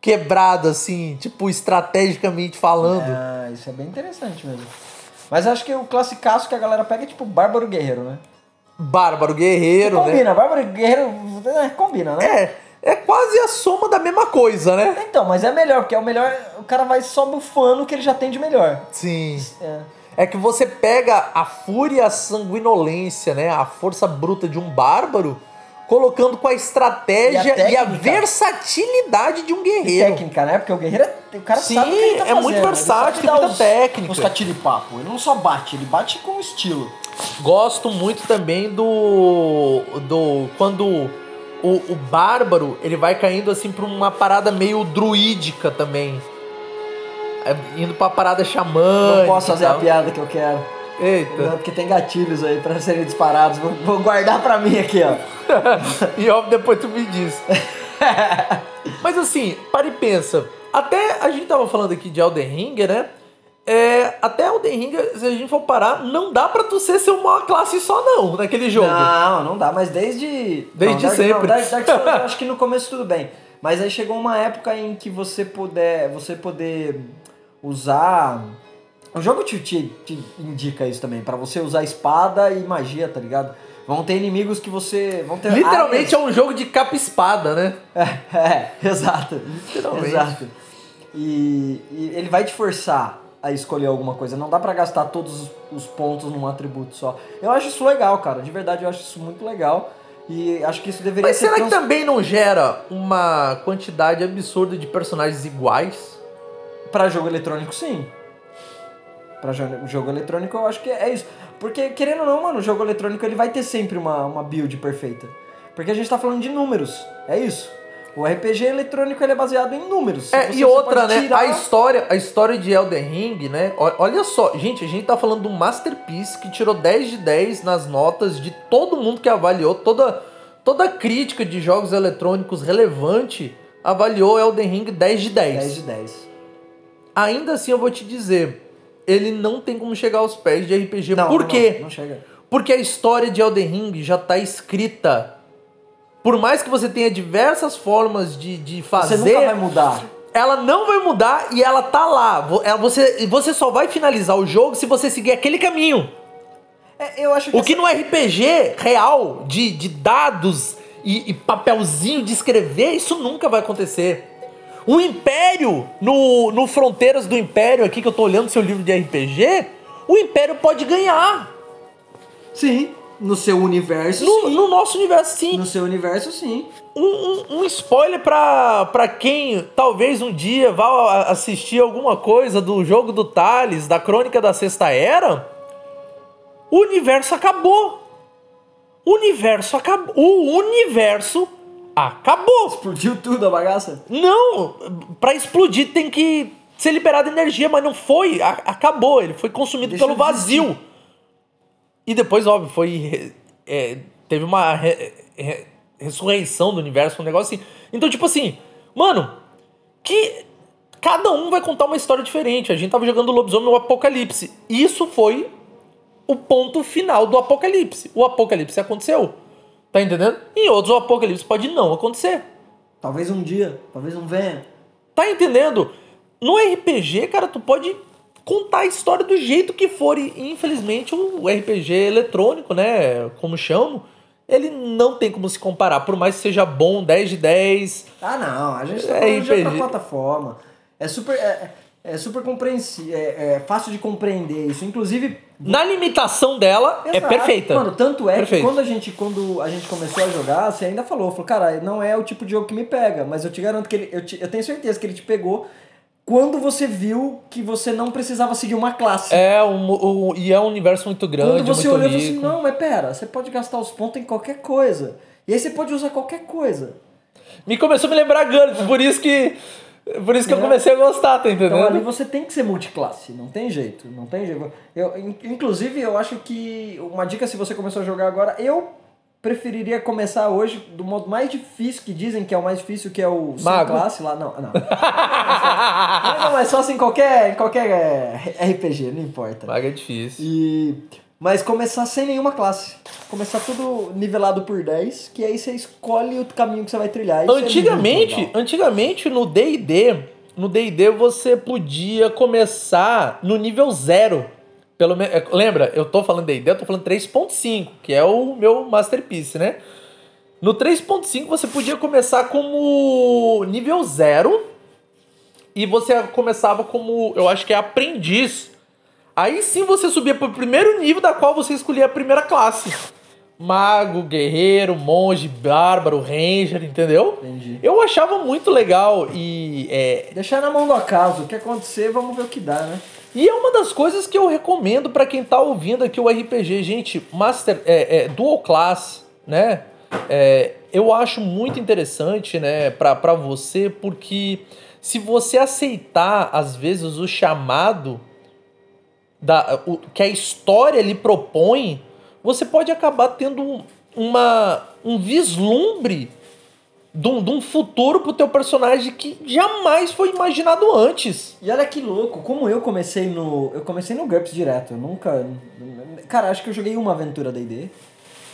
[SPEAKER 1] quebrado, assim, tipo, estrategicamente falando.
[SPEAKER 2] Ah, isso é bem interessante mesmo. Mas acho que o classicaço que a galera pega é tipo Bárbaro Guerreiro, né?
[SPEAKER 1] Bárbaro Guerreiro, né?
[SPEAKER 2] combina, Bárbaro Guerreiro é, combina, né?
[SPEAKER 1] É, é quase a soma da mesma coisa, né?
[SPEAKER 2] Então, mas é melhor, porque é o melhor. O cara vai só bufando o que ele já tem de melhor.
[SPEAKER 1] Sim.
[SPEAKER 2] É.
[SPEAKER 1] É que você pega a fúria, a sanguinolência, né? A força bruta de um bárbaro, colocando com a estratégia
[SPEAKER 2] E a
[SPEAKER 1] e a, versatilidade de um guerreiro.
[SPEAKER 2] Técnica, né? Porque o guerreiro é. O cara
[SPEAKER 1] Sim,
[SPEAKER 2] sabe o que ele tá
[SPEAKER 1] é
[SPEAKER 2] fazendo.
[SPEAKER 1] muito versátil, tem muita
[SPEAKER 2] os-
[SPEAKER 1] técnica.
[SPEAKER 2] Os catiripapo. Ele não só bate, ele bate com estilo.
[SPEAKER 1] Gosto muito também do. do quando o, o bárbaro ele vai caindo assim pra uma parada meio druídica também. É, indo pra parada xamã.
[SPEAKER 2] Não posso fazer a piada que eu quero.
[SPEAKER 1] Eita.
[SPEAKER 2] Não, porque tem gatilhos aí pra serem disparados. Vou, vou guardar pra mim aqui, ó.
[SPEAKER 1] e óbvio, depois tu me diz. Mas assim, para e pensa. Até a gente tava falando aqui de Elden Ring, né? É, até Elden Ring, se a gente for parar, não dá pra tu ser ser uma classe só não naquele jogo.
[SPEAKER 2] Não, não dá, mas desde.
[SPEAKER 1] Desde
[SPEAKER 2] não, Dark-
[SPEAKER 1] sempre.
[SPEAKER 2] Não, Dark, Dark Souls, eu acho que no começo tudo bem. Mas aí chegou uma época em que você puder. Você poder usar. O jogo te, te, te indica isso também, pra você usar espada e magia, tá ligado? Vão ter inimigos que você. Vão ter
[SPEAKER 1] Literalmente
[SPEAKER 2] áreas-
[SPEAKER 1] é um jogo de capa e espada, né?
[SPEAKER 2] É, é, exato.
[SPEAKER 1] Literalmente.
[SPEAKER 2] Exato. E, e ele vai te forçar a escolher alguma coisa. Não dá pra gastar todos os- os pontos num atributo só. Eu acho isso legal, cara. De verdade, eu acho isso muito legal. E acho que isso deveria
[SPEAKER 1] Mas
[SPEAKER 2] ser.
[SPEAKER 1] será que
[SPEAKER 2] trans-
[SPEAKER 1] também não gera uma quantidade absurda de personagens iguais?
[SPEAKER 2] Pra jogo eletrônico, sim. Jo- jogo eletrônico, eu acho que é isso. Porque, querendo ou não, mano, o jogo eletrônico ele vai ter sempre uma, uma build perfeita. Porque a gente tá falando de números. É isso. O RPG eletrônico ele é baseado em números.
[SPEAKER 1] É,
[SPEAKER 2] Você-
[SPEAKER 1] e outra, né?
[SPEAKER 2] tirar-
[SPEAKER 1] A história, a história de Elden Ring, né? Olha só, gente, a gente tá falando do Masterpiece que tirou 10 de 10 nas notas de todo mundo que avaliou, toda toda crítica de jogos eletrônicos relevante avaliou Elden Ring 10 de 10.
[SPEAKER 2] 10 de 10.
[SPEAKER 1] Ainda assim eu vou te dizer, ele não tem como chegar aos pés de RPG.
[SPEAKER 2] Não,
[SPEAKER 1] Por quê?
[SPEAKER 2] Não, não chega.
[SPEAKER 1] Porque a história de Elden Ring já tá escrita. Por mais que você tenha diversas formas de, de fazer,
[SPEAKER 2] Você nunca vai mudar.
[SPEAKER 1] ela não vai mudar e ela tá lá. Você, você só vai finalizar o jogo se você seguir aquele caminho.
[SPEAKER 2] É, eu acho que
[SPEAKER 1] O que no RPG real, de, de dados e, e papelzinho de escrever, isso nunca vai acontecer. O Império, no, no Fronteiras do Império, aqui que eu tô olhando seu livro de RPG, o Império pode ganhar.
[SPEAKER 2] Sim. No seu universo,
[SPEAKER 1] No,
[SPEAKER 2] sim.
[SPEAKER 1] no nosso universo, sim.
[SPEAKER 2] No seu universo, sim.
[SPEAKER 1] Um, um- um spoiler pra, pra quem talvez um dia vá assistir alguma coisa do jogo do Thales, da Crônica da Sexta Era. O universo acabou. O universo acabou. O universo acabou.
[SPEAKER 2] Explodiu tudo a bagaça.
[SPEAKER 1] Não, pra explodir tem que ser liberada energia, mas não foi. A- acabou. Ele foi consumido
[SPEAKER 2] Deixou
[SPEAKER 1] pelo vazio. E depois, óbvio, foi. é, teve uma re- re- ressurreição do universo, um negócio assim. Então, tipo assim, mano, que. Cada um vai contar uma história diferente. A gente tava jogando Lobisomem no Apocalipse. Isso foi o ponto final do Apocalipse. O Apocalipse aconteceu. Tá entendendo? Em outros, o Apocalipse pode não acontecer.
[SPEAKER 2] Talvez um dia, talvez não venha.
[SPEAKER 1] Tá entendendo? No RPG, cara, tu pode contar a história do jeito que for. E infelizmente o RPG eletrônico, né? Como chamam, ele não tem como se comparar. Por mais que seja bom, 10 de 10.
[SPEAKER 2] Ah, não, a gente tá
[SPEAKER 1] É
[SPEAKER 2] falando de outra plataforma. É super, é, é super compreensível, é, é fácil de compreender isso. Inclusive,
[SPEAKER 1] Na limitação dela, é
[SPEAKER 2] Exato.
[SPEAKER 1] perfeita.
[SPEAKER 2] Mano, tanto é
[SPEAKER 1] Perfeito.
[SPEAKER 2] que quando a, gente, quando a gente começou a jogar, você ainda falou, falou, cara, não é o tipo de jogo que me pega, mas eu te garanto que ele, eu, te- eu tenho certeza que ele te pegou quando você viu que você não precisava seguir uma classe.
[SPEAKER 1] É, um, um- e é um universo muito grande,
[SPEAKER 2] quando você olhou e falou assim, não, mas pera, você pode gastar os pontos em qualquer coisa. E aí você pode usar qualquer coisa.
[SPEAKER 1] Me começou a me lembrar GURPS, por isso que. Por isso que eu
[SPEAKER 2] É.
[SPEAKER 1] comecei a gostar, tá entendendo?
[SPEAKER 2] Então ali você tem que ser multiclasse, não tem jeito, não tem jeito. Eu, in- inclusive, eu acho que uma dica se você começou a jogar agora, eu preferiria começar hoje do modo mais difícil, que dizem que é o mais difícil, que é o sem
[SPEAKER 1] Mago.
[SPEAKER 2] classe lá. Não, não. não, não, é só assim qualquer, qualquer é, RPG, não importa.
[SPEAKER 1] Vaga é difícil.
[SPEAKER 2] E, mas começar sem nenhuma classe. Começar tudo nivelado por 10, que aí você escolhe o caminho que você vai trilhar. Isso é
[SPEAKER 1] Antigamente, antigamente no D&D, no D&D você podia começar no nível zero. Pelo menos, lembra, eu tô falando D&D, eu tô falando 3.5, que é o meu masterpiece, né? No 3.5 você podia começar como nível zero e você começava como, eu acho que é aprendiz. Aí sim você subia pro primeiro nível da qual você escolhia a primeira classe. Mago, guerreiro, monge, bárbaro, ranger, entendeu?
[SPEAKER 2] Entendi.
[SPEAKER 1] Eu achava muito legal e é,
[SPEAKER 2] Deixar na mão do acaso. O que acontecer, vamos ver o que dá, né?
[SPEAKER 1] e é uma das coisas que eu recomendo pra quem tá ouvindo aqui o RPG, gente, Master, é, é, Dual Class, né? É, eu acho muito interessante, né, pra, pra você, porque se você aceitar, às vezes, o chamado da, o, que a história lhe propõe, você pode acabar tendo uma, um vislumbre de um, de um futuro pro teu personagem que jamais foi imaginado antes.
[SPEAKER 2] E olha que louco, como eu comecei no. Eu comecei no GURPS direto. Eu nunca. Cara, acho que eu joguei uma aventura DD.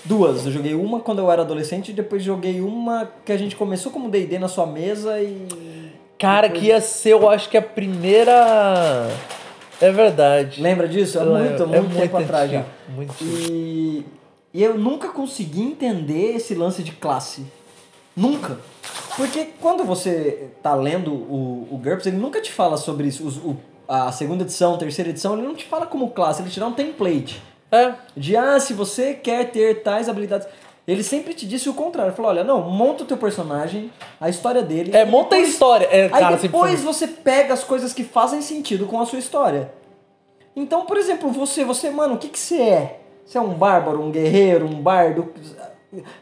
[SPEAKER 2] Duas. Eu joguei uma quando eu era adolescente e depois joguei uma que a gente começou como DD na sua mesa e.
[SPEAKER 1] Cara,
[SPEAKER 2] depois-
[SPEAKER 1] que ia ser, eu acho que a primeira. É verdade.
[SPEAKER 2] Lembra disso? Há muito,
[SPEAKER 1] É
[SPEAKER 2] muito tempo atrás já.
[SPEAKER 1] Muito.
[SPEAKER 2] E, e eu nunca consegui entender esse lance de classe. Nunca. Porque quando você tá lendo o, o GURPS, ele nunca te fala sobre isso. Os- o- a segunda edição, terceira edição, ele não te fala como classe, ele te dá um template.
[SPEAKER 1] É.
[SPEAKER 2] De, ah, se você quer ter tais habilidades... Ele sempre te disse o contrário. Falou, olha, não, monta o teu personagem, a história dele...
[SPEAKER 1] É, monta a
[SPEAKER 2] depois-
[SPEAKER 1] história. É,
[SPEAKER 2] Aí
[SPEAKER 1] cara, sempre
[SPEAKER 2] depois
[SPEAKER 1] foi-
[SPEAKER 2] você pega as coisas que fazem sentido com a sua história. Então, por exemplo, você, você, mano, o que que você é? Você é um bárbaro, um guerreiro, um bardo?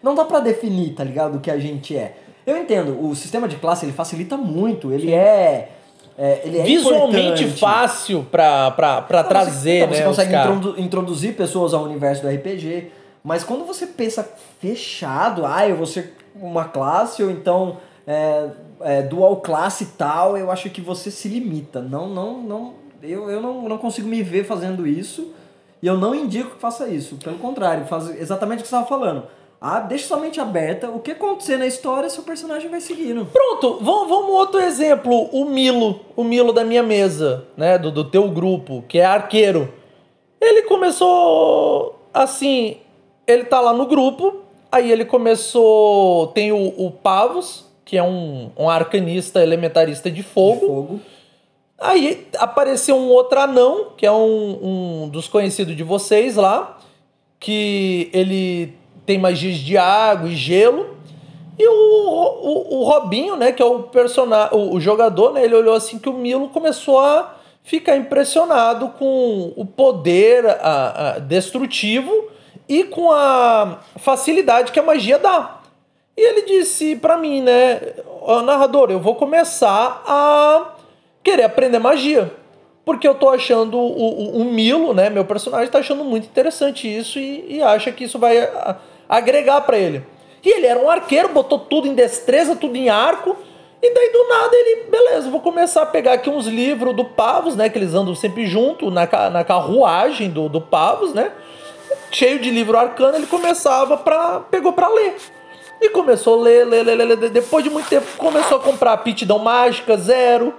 [SPEAKER 2] Não dá pra definir, tá ligado, o que a gente é. Eu entendo, o sistema de classe ele facilita muito, ele é. é, ele é
[SPEAKER 1] Visualmente
[SPEAKER 2] importante.
[SPEAKER 1] fácil pra
[SPEAKER 2] Não,
[SPEAKER 1] trazer,
[SPEAKER 2] então,
[SPEAKER 1] né?
[SPEAKER 2] Você consegue introdu- introduzir pessoas ao universo do RPG, mas quando você pensa fechado, ah, eu vou ser uma classe ou então é, é, dual classe tal, eu acho que você se limita. Não, não, não. Eu, eu não, não consigo me ver fazendo isso e eu não indico que faça isso. Pelo contrário, faz exatamente o que você estava falando. Ah, deixa sua mente aberta. O que acontecer na história, seu personagem vai seguindo.
[SPEAKER 1] Pronto, vamos, vamos outro exemplo. O Milo, o Milo da minha mesa, né? Do, do teu grupo, que é arqueiro. Ele começou assim. Ele tá lá no grupo. Aí ele começou. Tem o, o Pavos, que é um, um arcanista elementarista de fogo.
[SPEAKER 2] Fogo.
[SPEAKER 1] Aí apareceu um outro anão, que é um, um dos conhecidos de vocês lá, que ele tem magias de água e gelo. E o, o, o Robinho, né, que é o personagem, o, o jogador, né, ele olhou assim que o Milo começou a ficar impressionado com o poder a, a, destrutivo e com a facilidade que a magia dá. E ele disse pra mim, né, "Ó, narrador, eu vou começar a querer aprender magia. Porque eu tô achando o, o, o Milo, né? Meu personagem tá achando muito interessante isso e, e acha que isso vai agregar pra ele. E ele era um arqueiro, botou tudo em destreza, tudo em arco. E daí do nada ele, beleza, vou começar a pegar aqui uns livros do Pavos, né? Que eles andam sempre junto na, na carruagem do, do Pavos, né? Cheio de livro arcano, ele começava pra. pegou pra ler. E começou a ler, ler, ler, ler, ler. Depois de muito tempo, começou a comprar aptidão mágica, zero.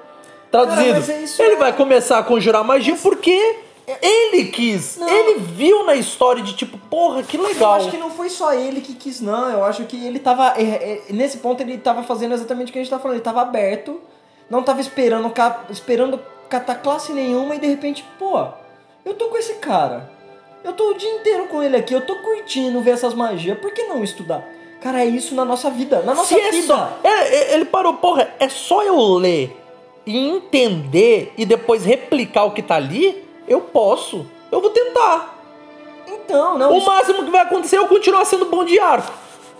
[SPEAKER 1] Traduzido.
[SPEAKER 2] mas é
[SPEAKER 1] ele
[SPEAKER 2] é-
[SPEAKER 1] vai começar a conjurar magia porque ele quis.
[SPEAKER 2] Não.
[SPEAKER 1] Ele viu na história de tipo, porra, que
[SPEAKER 2] Eu
[SPEAKER 1] legal.
[SPEAKER 2] acho que não foi só ele que quis, não. Eu acho que ele tava. é, é, nesse ponto ele tava fazendo exatamente o que a gente tá falando. Ele tava aberto, não tava esperando, esperando catar classe nenhuma e de repente, pô, eu tô com esse cara. Eu tô o dia inteiro com ele aqui, eu tô curtindo ver essas magias. Por que não estudar? Cara, é isso na nossa vida. Na nossa
[SPEAKER 1] Se é
[SPEAKER 2] vida.
[SPEAKER 1] só- é, é, ele parou, porra, é só eu ler e entender e depois replicar o que tá ali, eu posso. Eu vou tentar.
[SPEAKER 2] Então, não.
[SPEAKER 1] o
[SPEAKER 2] isso-
[SPEAKER 1] máximo que vai acontecer é eu continuar sendo bom de arco.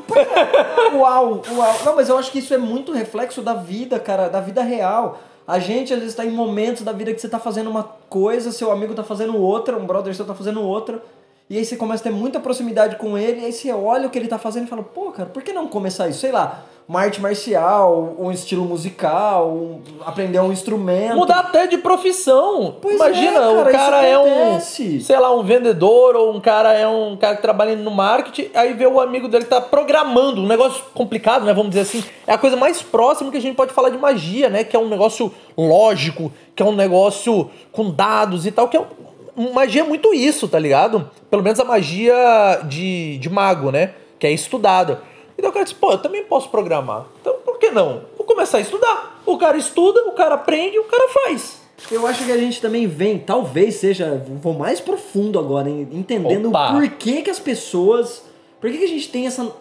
[SPEAKER 2] Uau, uau. Não, mas eu acho que isso é muito reflexo da vida, cara, da vida real. A gente às vezes tá em momentos da vida que você tá fazendo uma coisa, seu amigo tá fazendo outra, um brother seu tá fazendo outra. E aí você começa a ter muita proximidade com ele, e aí você olha o que ele tá fazendo e fala, pô, cara, por que não começar isso? Sei lá, uma arte marcial, um estilo musical, um- aprender um instrumento.
[SPEAKER 1] Mudar até de profissão.
[SPEAKER 2] Pois
[SPEAKER 1] Imagina,
[SPEAKER 2] é, cara,
[SPEAKER 1] o cara é um, sei lá, um vendedor ou um cara é um cara que trabalha no marketing, aí vê o amigo dele que tá programando, um negócio complicado, né, vamos dizer assim. É a coisa mais próxima que a gente pode falar de magia, né, que é um negócio lógico, que é um negócio com dados e tal, que é um- magia é muito isso, tá ligado? Pelo menos a magia de, de mago, né, que é estudada. Então o cara disse, pô, eu também posso programar. Então por que não? Vou começar a estudar. O cara estuda, o cara aprende, o cara faz.
[SPEAKER 2] Eu acho que a gente também vem, talvez seja, vou mais profundo agora, em- entendendo
[SPEAKER 1] Opa.
[SPEAKER 2] por que, que as pessoas. Por que, que a gente tem essa,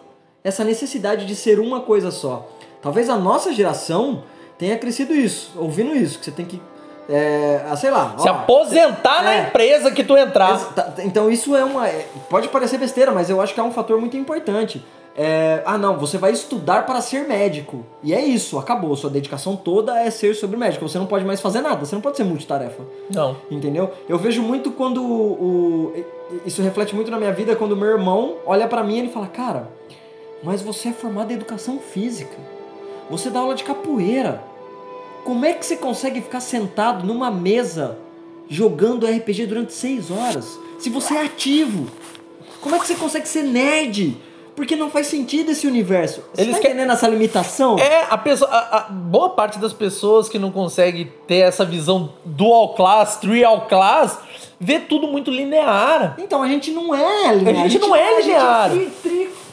[SPEAKER 2] essa necessidade de ser uma coisa só. Talvez a nossa geração tenha crescido isso, ouvindo isso, que você tem que. É, ah, sei lá.
[SPEAKER 1] Se
[SPEAKER 2] ó,
[SPEAKER 1] aposentar na
[SPEAKER 2] é.
[SPEAKER 1] empresa que tu entrar.
[SPEAKER 2] Tá, Então isso é uma. é, Pode parecer besteira, mas eu acho que é um fator muito importante. É, ah, não, você vai estudar para ser médico. E é isso, acabou. Sua dedicação toda é ser sobre médico. Você não pode mais fazer nada, você não pode ser multitarefa.
[SPEAKER 1] Não.
[SPEAKER 2] Entendeu? Eu vejo muito quando o, isso reflete muito na minha vida quando meu irmão olha pra mim e ele fala: "Cara, mas você é formado em educação física. Você dá aula de capoeira. Como é que você consegue ficar sentado numa mesa jogando RPG durante seis horas? Se você é ativo, como é que você consegue ser nerd? Porque não faz sentido esse universo. Você
[SPEAKER 1] Eles
[SPEAKER 2] tá
[SPEAKER 1] que-
[SPEAKER 2] entendendo essa limitação?
[SPEAKER 1] É, a pessoa. A, a boa parte das pessoas que não consegue ter essa visão dual class, trial class, vê tudo muito linear.
[SPEAKER 2] Então a gente não é linear.
[SPEAKER 1] A gente não é
[SPEAKER 2] a gente
[SPEAKER 1] linear.
[SPEAKER 2] tri, tri, pô,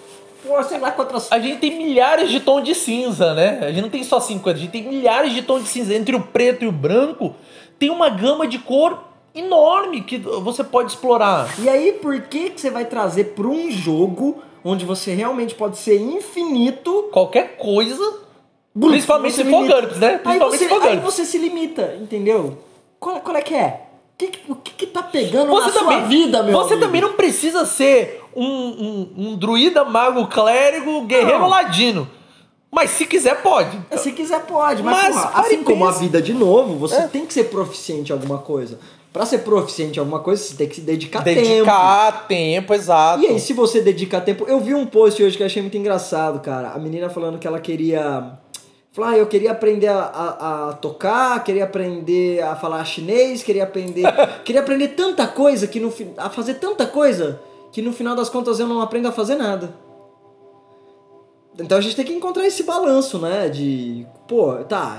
[SPEAKER 2] sei lá quantas
[SPEAKER 1] A gente tem milhares de tons de cinza, né? A gente não tem só 50, a gente tem milhares de tons de cinza. Entre o preto e o branco, tem uma gama de cor enorme que você pode explorar.
[SPEAKER 2] E aí, por que, que você vai trazer para um jogo onde você realmente pode ser infinito?
[SPEAKER 1] Qualquer coisa. Principalmente
[SPEAKER 2] você
[SPEAKER 1] se for. GURPS, né?
[SPEAKER 2] Aí
[SPEAKER 1] Principalmente
[SPEAKER 2] você,
[SPEAKER 1] se for
[SPEAKER 2] aí
[SPEAKER 1] GURPS.
[SPEAKER 2] você se limita, entendeu? Qual, qual é que é? O que, o que, que tá pegando
[SPEAKER 1] Você
[SPEAKER 2] na
[SPEAKER 1] também,
[SPEAKER 2] sua vida, meu
[SPEAKER 1] Você
[SPEAKER 2] amigo?
[SPEAKER 1] também não precisa ser um, um, um druida, mago, clérigo, guerreiro
[SPEAKER 2] Não.
[SPEAKER 1] ladino. Mas se quiser, pode.
[SPEAKER 2] Se quiser, pode. Mas,
[SPEAKER 1] Mas
[SPEAKER 2] porra, assim como a vida de novo, você
[SPEAKER 1] É.
[SPEAKER 2] como a vida de novo, você
[SPEAKER 1] Pare
[SPEAKER 2] tem que você
[SPEAKER 1] É.
[SPEAKER 2] tem que ser proficiente em alguma coisa. Pra ser proficiente em alguma coisa, você tem que se dedicar, tempo.
[SPEAKER 1] Dedicar tempo, exato.
[SPEAKER 2] E aí, se você dedicar tempo. Eu vi um post hoje que eu achei muito engraçado, cara. A menina falando que ela queria. Falou, ah, eu queria aprender a, a, a tocar, queria aprender a falar chinês, queria aprender. queria aprender tanta coisa que no a fazer tanta coisa que no final das contas eu não aprendo a fazer nada. Então a gente tem que encontrar esse balanço, né? De. Pô, tá.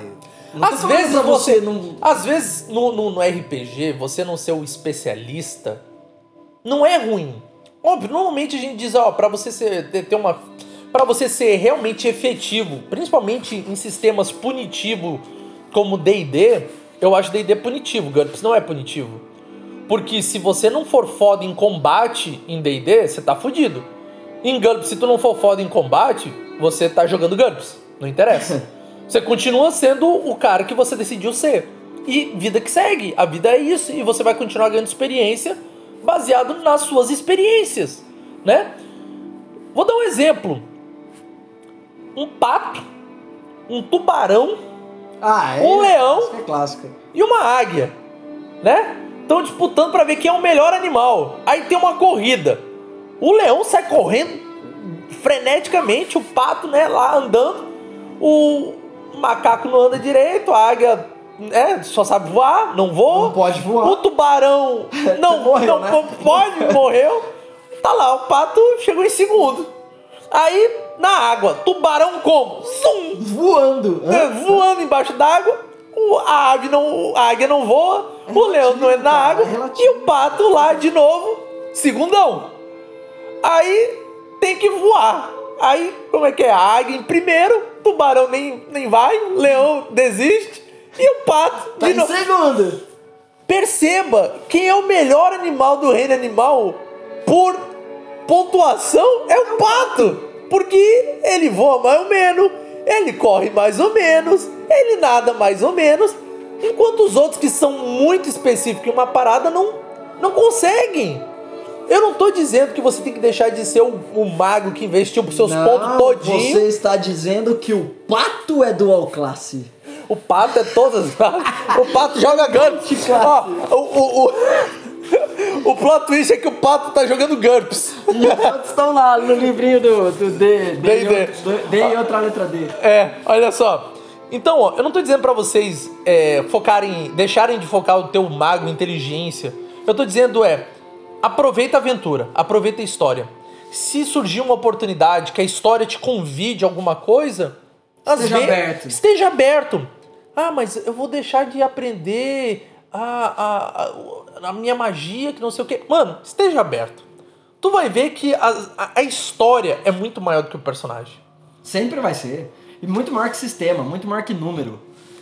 [SPEAKER 1] Às vezes
[SPEAKER 2] pra
[SPEAKER 1] você,
[SPEAKER 2] não.
[SPEAKER 1] às vezes no, no, no RPG, você não ser o especialista não é ruim. Óbvio, normalmente a gente diz, ó, para você ser ter uma para você ser realmente efetivo, principalmente em sistemas punitivo como D&D, eu acho D&D punitivo, GURPS não é punitivo. Porque se você não for foda em combate em D&D, você tá fudido. Em GURPS, se tu não for foda em combate, você tá jogando GURPS. Não interessa. Você continua sendo o cara que você decidiu ser. E vida que segue. A vida é isso. E você vai continuar ganhando experiência baseado nas suas experiências. Né? Vou dar um exemplo. Um pato, um tubarão
[SPEAKER 2] Ah, é.
[SPEAKER 1] Um leão.
[SPEAKER 2] É
[SPEAKER 1] e uma águia, né? Estão disputando para ver quem é o melhor animal. Aí tem uma corrida. O leão sai correndo freneticamente, o pato, né, lá andando. O macaco não anda direito, a águia é, só sabe voar, não voa.
[SPEAKER 2] Não pode voar.
[SPEAKER 1] O tubarão não,
[SPEAKER 2] Morreu,
[SPEAKER 1] não
[SPEAKER 2] né?
[SPEAKER 1] pode, morreu. Tá lá, o pato chegou em segundo. Aí, na água, tubarão como? Zum!
[SPEAKER 2] Voando.
[SPEAKER 1] É, voando embaixo d'água, a ave não, a águia não voa, o leão não entra na água
[SPEAKER 2] é
[SPEAKER 1] e o pato lá de novo, segundão. Aí tem que voar. Aí, como é que é? A águia em primeiro, tubarão nem, nem vai, leão desiste e o pato
[SPEAKER 2] Tá
[SPEAKER 1] de novo.
[SPEAKER 2] segundo.
[SPEAKER 1] Perceba quem é o melhor animal do reino animal por pontuação é o pato. Porque ele voa mais ou menos, ele corre mais ou menos, ele nada mais ou menos. Enquanto os outros que são muito específicos em uma parada não, não conseguem. Eu não tô dizendo que você tem que deixar de ser o, o mago que investiu os seus
[SPEAKER 2] Não,
[SPEAKER 1] pontos todinho.
[SPEAKER 2] Você está dizendo que o pato é dual classe.
[SPEAKER 1] O pato é todas. o pato joga GURPS. Ó, o, o, o, o plot twist é que o pato tá jogando GURPS.
[SPEAKER 2] E os outros estão lá no livrinho do, do D, D,
[SPEAKER 1] D,
[SPEAKER 2] e
[SPEAKER 1] D.
[SPEAKER 2] e outra letra D.
[SPEAKER 1] É, olha só. Então, ó, eu não tô dizendo pra vocês é, focarem, deixarem de focar o teu mago inteligência. Eu tô dizendo é, aproveita a aventura, aproveita a história. Se surgir uma oportunidade que a história te convide a alguma coisa,
[SPEAKER 2] Esteja aberto.
[SPEAKER 1] Esteja aberto. Ah, mas eu vou deixar de aprender a, a, a, a minha magia, que não sei o quê. Mano, esteja aberto. Tu vai ver que a, a, a história é muito maior do que o personagem.
[SPEAKER 2] Sempre vai ser. E muito maior que sistema, muito maior que número.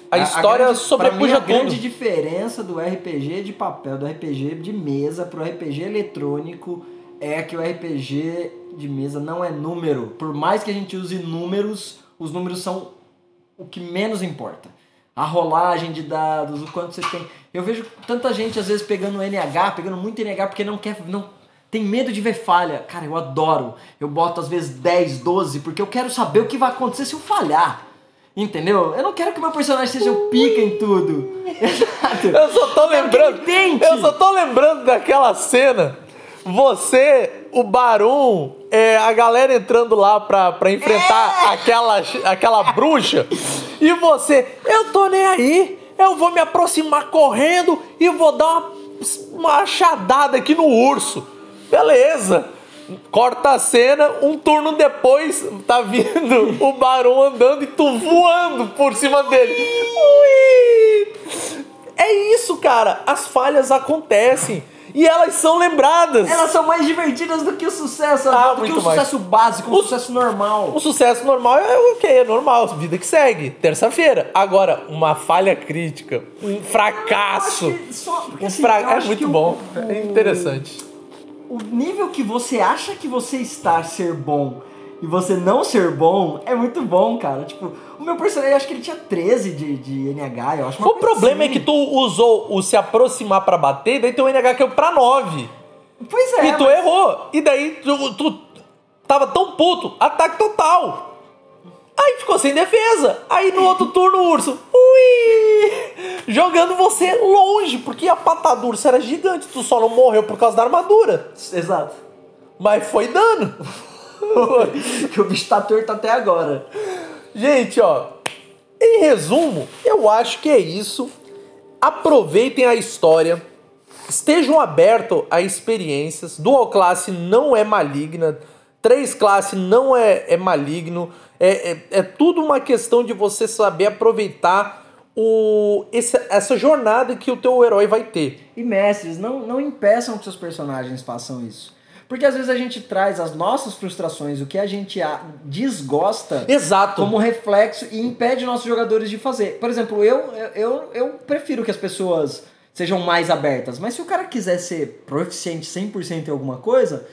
[SPEAKER 1] A história
[SPEAKER 2] grande,
[SPEAKER 1] sobrepuja
[SPEAKER 2] mim, a
[SPEAKER 1] tudo.
[SPEAKER 2] grande diferença do RPG de papel, do RPG de mesa pro RPG eletrônico é que o RPG de mesa não é número. Por mais que a gente use números, os números são o que menos importa. A rolagem de dados, o quanto você tem. Eu vejo tanta gente às vezes pegando NH, pegando muito NH porque não quer. Não, tem medo de ver falha. Cara, eu adoro. Eu boto às vezes 10, 12, porque eu quero saber o que vai acontecer se eu falhar. Entendeu? Eu não quero que meu personagem seja o pica em tudo. Exato.
[SPEAKER 1] Eu só tô lembrando. Eu só tô lembrando daquela cena. Você, o Barum, é, a galera entrando lá pra, pra enfrentar
[SPEAKER 2] É.
[SPEAKER 1] aquela, aquela bruxa. E você, eu tô nem aí. Eu vou me aproximar correndo e vou dar uma, uma achadada aqui no urso. Beleza. Corta a cena, um turno depois tá vindo o Barão andando e tu voando por cima dele. Ui! É isso, cara. As falhas acontecem e elas são lembradas.
[SPEAKER 2] Elas são mais divertidas do que o sucesso,
[SPEAKER 1] Ah,
[SPEAKER 2] do que o
[SPEAKER 1] mais.
[SPEAKER 2] sucesso básico, o
[SPEAKER 1] O-
[SPEAKER 2] sucesso normal.
[SPEAKER 1] O sucesso normal é o que? É normal, vida que segue. Terça-feira. Agora, uma falha crítica, um fracasso.
[SPEAKER 2] Só- porque,
[SPEAKER 1] Um
[SPEAKER 2] assim,
[SPEAKER 1] fra- É muito bom.
[SPEAKER 2] o-
[SPEAKER 1] É interessante.
[SPEAKER 2] o nível que você acha que você está ser bom e você não ser bom é muito bom, cara. Tipo, o meu personagem, acho que ele tinha 13 de, de NH, eu acho
[SPEAKER 1] O problema é
[SPEAKER 2] assim.
[SPEAKER 1] que tu usou o se aproximar pra bater, daí teu NH caiu pra 9.
[SPEAKER 2] Pois é,
[SPEAKER 1] e tu
[SPEAKER 2] mas-
[SPEAKER 1] errou. E daí tu, tu tava tão puto. Ataque total. Aí ficou sem defesa. Aí no outro turno o urso. Ui! Jogando você longe, porque a patada do urso era gigante. Tu só não morreu por causa da armadura.
[SPEAKER 2] Exato.
[SPEAKER 1] Mas foi dano.
[SPEAKER 2] Que o bicho tá torto até agora.
[SPEAKER 1] Gente, ó. Em resumo, eu acho que é isso. Aproveitem a história. Estejam abertos a experiências. Dual classe não é maligna. Três classe não é, é maligno. É, é, é tudo uma questão de você saber aproveitar o, essa, essa jornada que o teu herói vai ter.
[SPEAKER 2] E mestres, não, não impeçam que seus personagens façam isso. Porque às vezes a gente traz as nossas frustrações, o que a gente desgosta,
[SPEAKER 1] Exato.
[SPEAKER 2] como reflexo e impede nossos jogadores de fazer. Por exemplo, eu, eu, eu prefiro que as pessoas sejam mais abertas, mas se o cara quiser ser proficiente 100% em alguma coisa,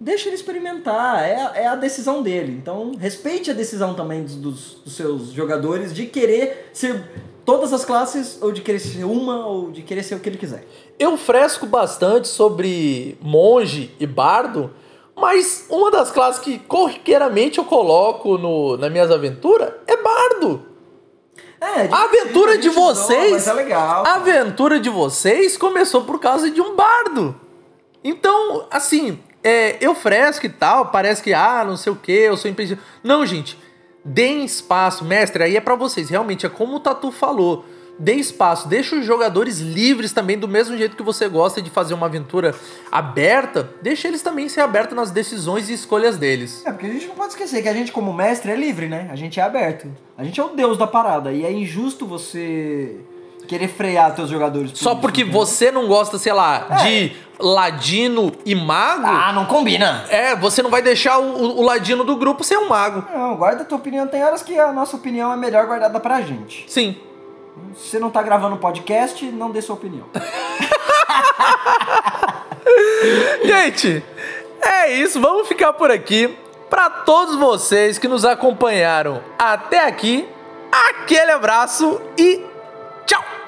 [SPEAKER 2] deixa ele experimentar, é, a- é a decisão dele. Então, respeite a decisão também dos, dos- dos seus jogadores de querer ser todas as classes, ou de querer ser uma, ou de querer ser o que ele quiser.
[SPEAKER 1] Eu fresco bastante sobre monge e bardo, mas uma das classes que corriqueiramente eu coloco no, nas minhas aventuras é bardo.
[SPEAKER 2] É,
[SPEAKER 1] A aventura de
[SPEAKER 2] não,
[SPEAKER 1] vocês,
[SPEAKER 2] Mas é legal.
[SPEAKER 1] a aventura de vocês começou por causa de um bardo. Então, assim, é, eu fresco e tal, parece que, ah, não sei o que, eu sou impedido. Não, gente, deem espaço, mestre, aí é pra vocês. Realmente, é como o Tatu falou. Dê espaço, deixa os jogadores livres também, do mesmo jeito que você gosta de fazer uma aventura aberta, deixa eles também ser abertos nas decisões e escolhas deles.
[SPEAKER 2] É, porque a gente não pode esquecer que a gente, como mestre, é livre, né? A gente é aberto. A gente é o deus da parada. E é injusto você querer frear teus jogadores. por
[SPEAKER 1] Só
[SPEAKER 2] isso,
[SPEAKER 1] porque
[SPEAKER 2] entendeu?
[SPEAKER 1] você não gosta, sei lá, de ladino e mago,
[SPEAKER 2] Ah, não combina!
[SPEAKER 1] É, você não vai deixar o, o- o ladino do grupo ser um mago.
[SPEAKER 2] Não, guarda a tua opinião. Tem horas que a nossa opinião é melhor guardada pra gente.
[SPEAKER 1] Sim.
[SPEAKER 2] Se você não tá gravando podcast, não dê sua opinião.
[SPEAKER 1] Gente, é isso. Vamos ficar por aqui. Para todos vocês que nos acompanharam até aqui, aquele abraço e Chao.